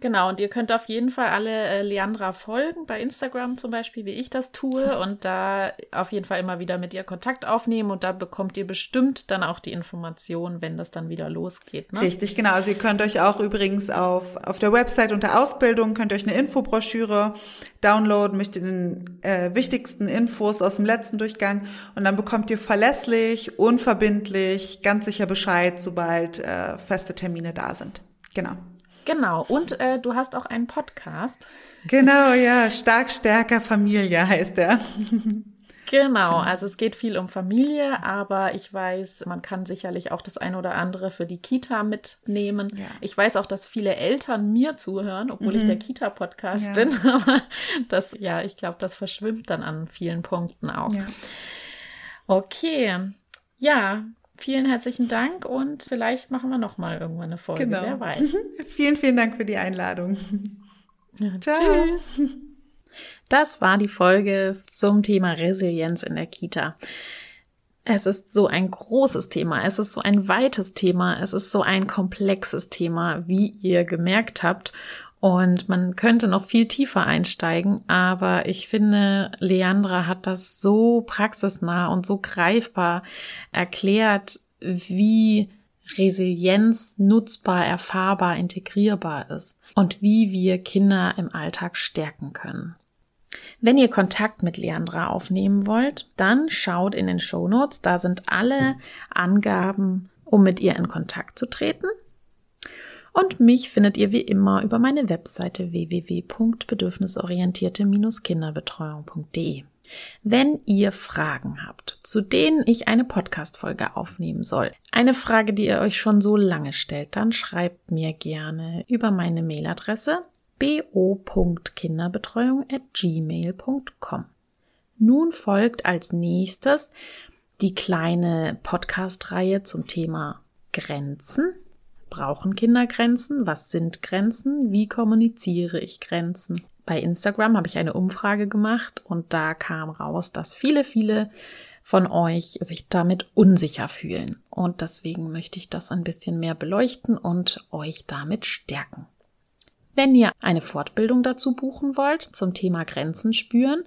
A: Genau, und ihr könnt auf jeden Fall alle äh, Leandra folgen, bei Instagram zum Beispiel, wie ich das tue, und da auf jeden Fall immer wieder mit ihr Kontakt aufnehmen und da bekommt ihr bestimmt dann auch die Informationen, wenn das dann wieder losgeht.
C: Ne? Richtig, genau. Also ihr könnt euch auch übrigens auf, auf der Website unter Ausbildung, könnt euch eine Infobroschüre downloaden mit den äh, wichtigsten Infos aus dem letzten Durchgang und dann bekommt ihr verlässlich, unverbindlich, ganz sicher Bescheid, sobald äh, feste Termine da sind. Genau.
A: Genau, und äh, du hast auch einen Podcast.
C: Genau, ja, Stark, Stärker Familie heißt er.
A: Genau, also es geht viel um Familie, aber ich weiß, man kann sicherlich auch das ein oder andere für die Kita mitnehmen. Ja. Ich weiß auch, dass viele Eltern mir zuhören, obwohl mhm. ich der Kita-Podcast ja. bin. Aber das, ja, ich glaube, das verschwimmt dann an vielen Punkten auch. Ja. Okay. Ja, Vielen herzlichen Dank und vielleicht machen wir noch mal irgendwann eine Folge. Genau. Wer weiß.
C: vielen, vielen Dank für die Einladung.
A: Ciao. Tschüss. Das war die Folge zum Thema Resilienz in der Kita. Es ist so ein großes Thema, es ist so ein weites Thema, es ist so ein komplexes Thema, wie ihr gemerkt habt. Und man könnte noch viel tiefer einsteigen, aber ich finde, Leandra hat das so praxisnah und so greifbar erklärt, wie Resilienz nutzbar, erfahrbar, integrierbar ist und wie wir Kinder im Alltag stärken können. Wenn ihr Kontakt mit Leandra aufnehmen wollt, dann schaut in den Show Notes, da sind alle Angaben, um mit ihr in Kontakt zu treten. Und mich findet ihr wie immer über meine Webseite www.bedürfnisorientierte-kinderbetreuung.de. Wenn ihr Fragen habt, zu denen ich eine Podcast-Folge aufnehmen soll, eine Frage, die ihr euch schon so lange stellt, dann schreibt mir gerne über meine Mailadresse bo.kinderbetreuung@gmail.com. Nun folgt als nächstes die kleine Podcast-Reihe zum Thema Grenzen Brauchen Kinder Grenzen? Was sind Grenzen? Wie kommuniziere ich Grenzen? Bei Instagram habe ich eine Umfrage gemacht und da kam raus, dass viele, viele von euch sich damit unsicher fühlen. Und deswegen möchte ich das ein bisschen mehr beleuchten und euch damit stärken. Wenn ihr eine Fortbildung dazu buchen wollt zum Thema Grenzen spüren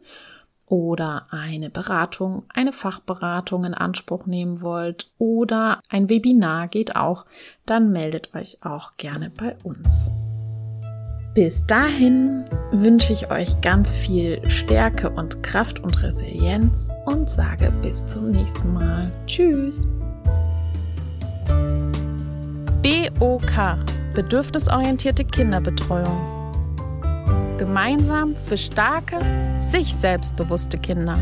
A: oder eine Beratung, eine Fachberatung in Anspruch nehmen wollt oder ein Webinar geht auch, dann meldet euch auch gerne bei uns. Bis dahin wünsche ich euch ganz viel Stärke und Kraft und Resilienz und sage bis zum nächsten Mal. Tschüss. BOK Bedürfnisorientierte Kinderbetreuung. Gemeinsam für starke, sich selbstbewusste Kinder.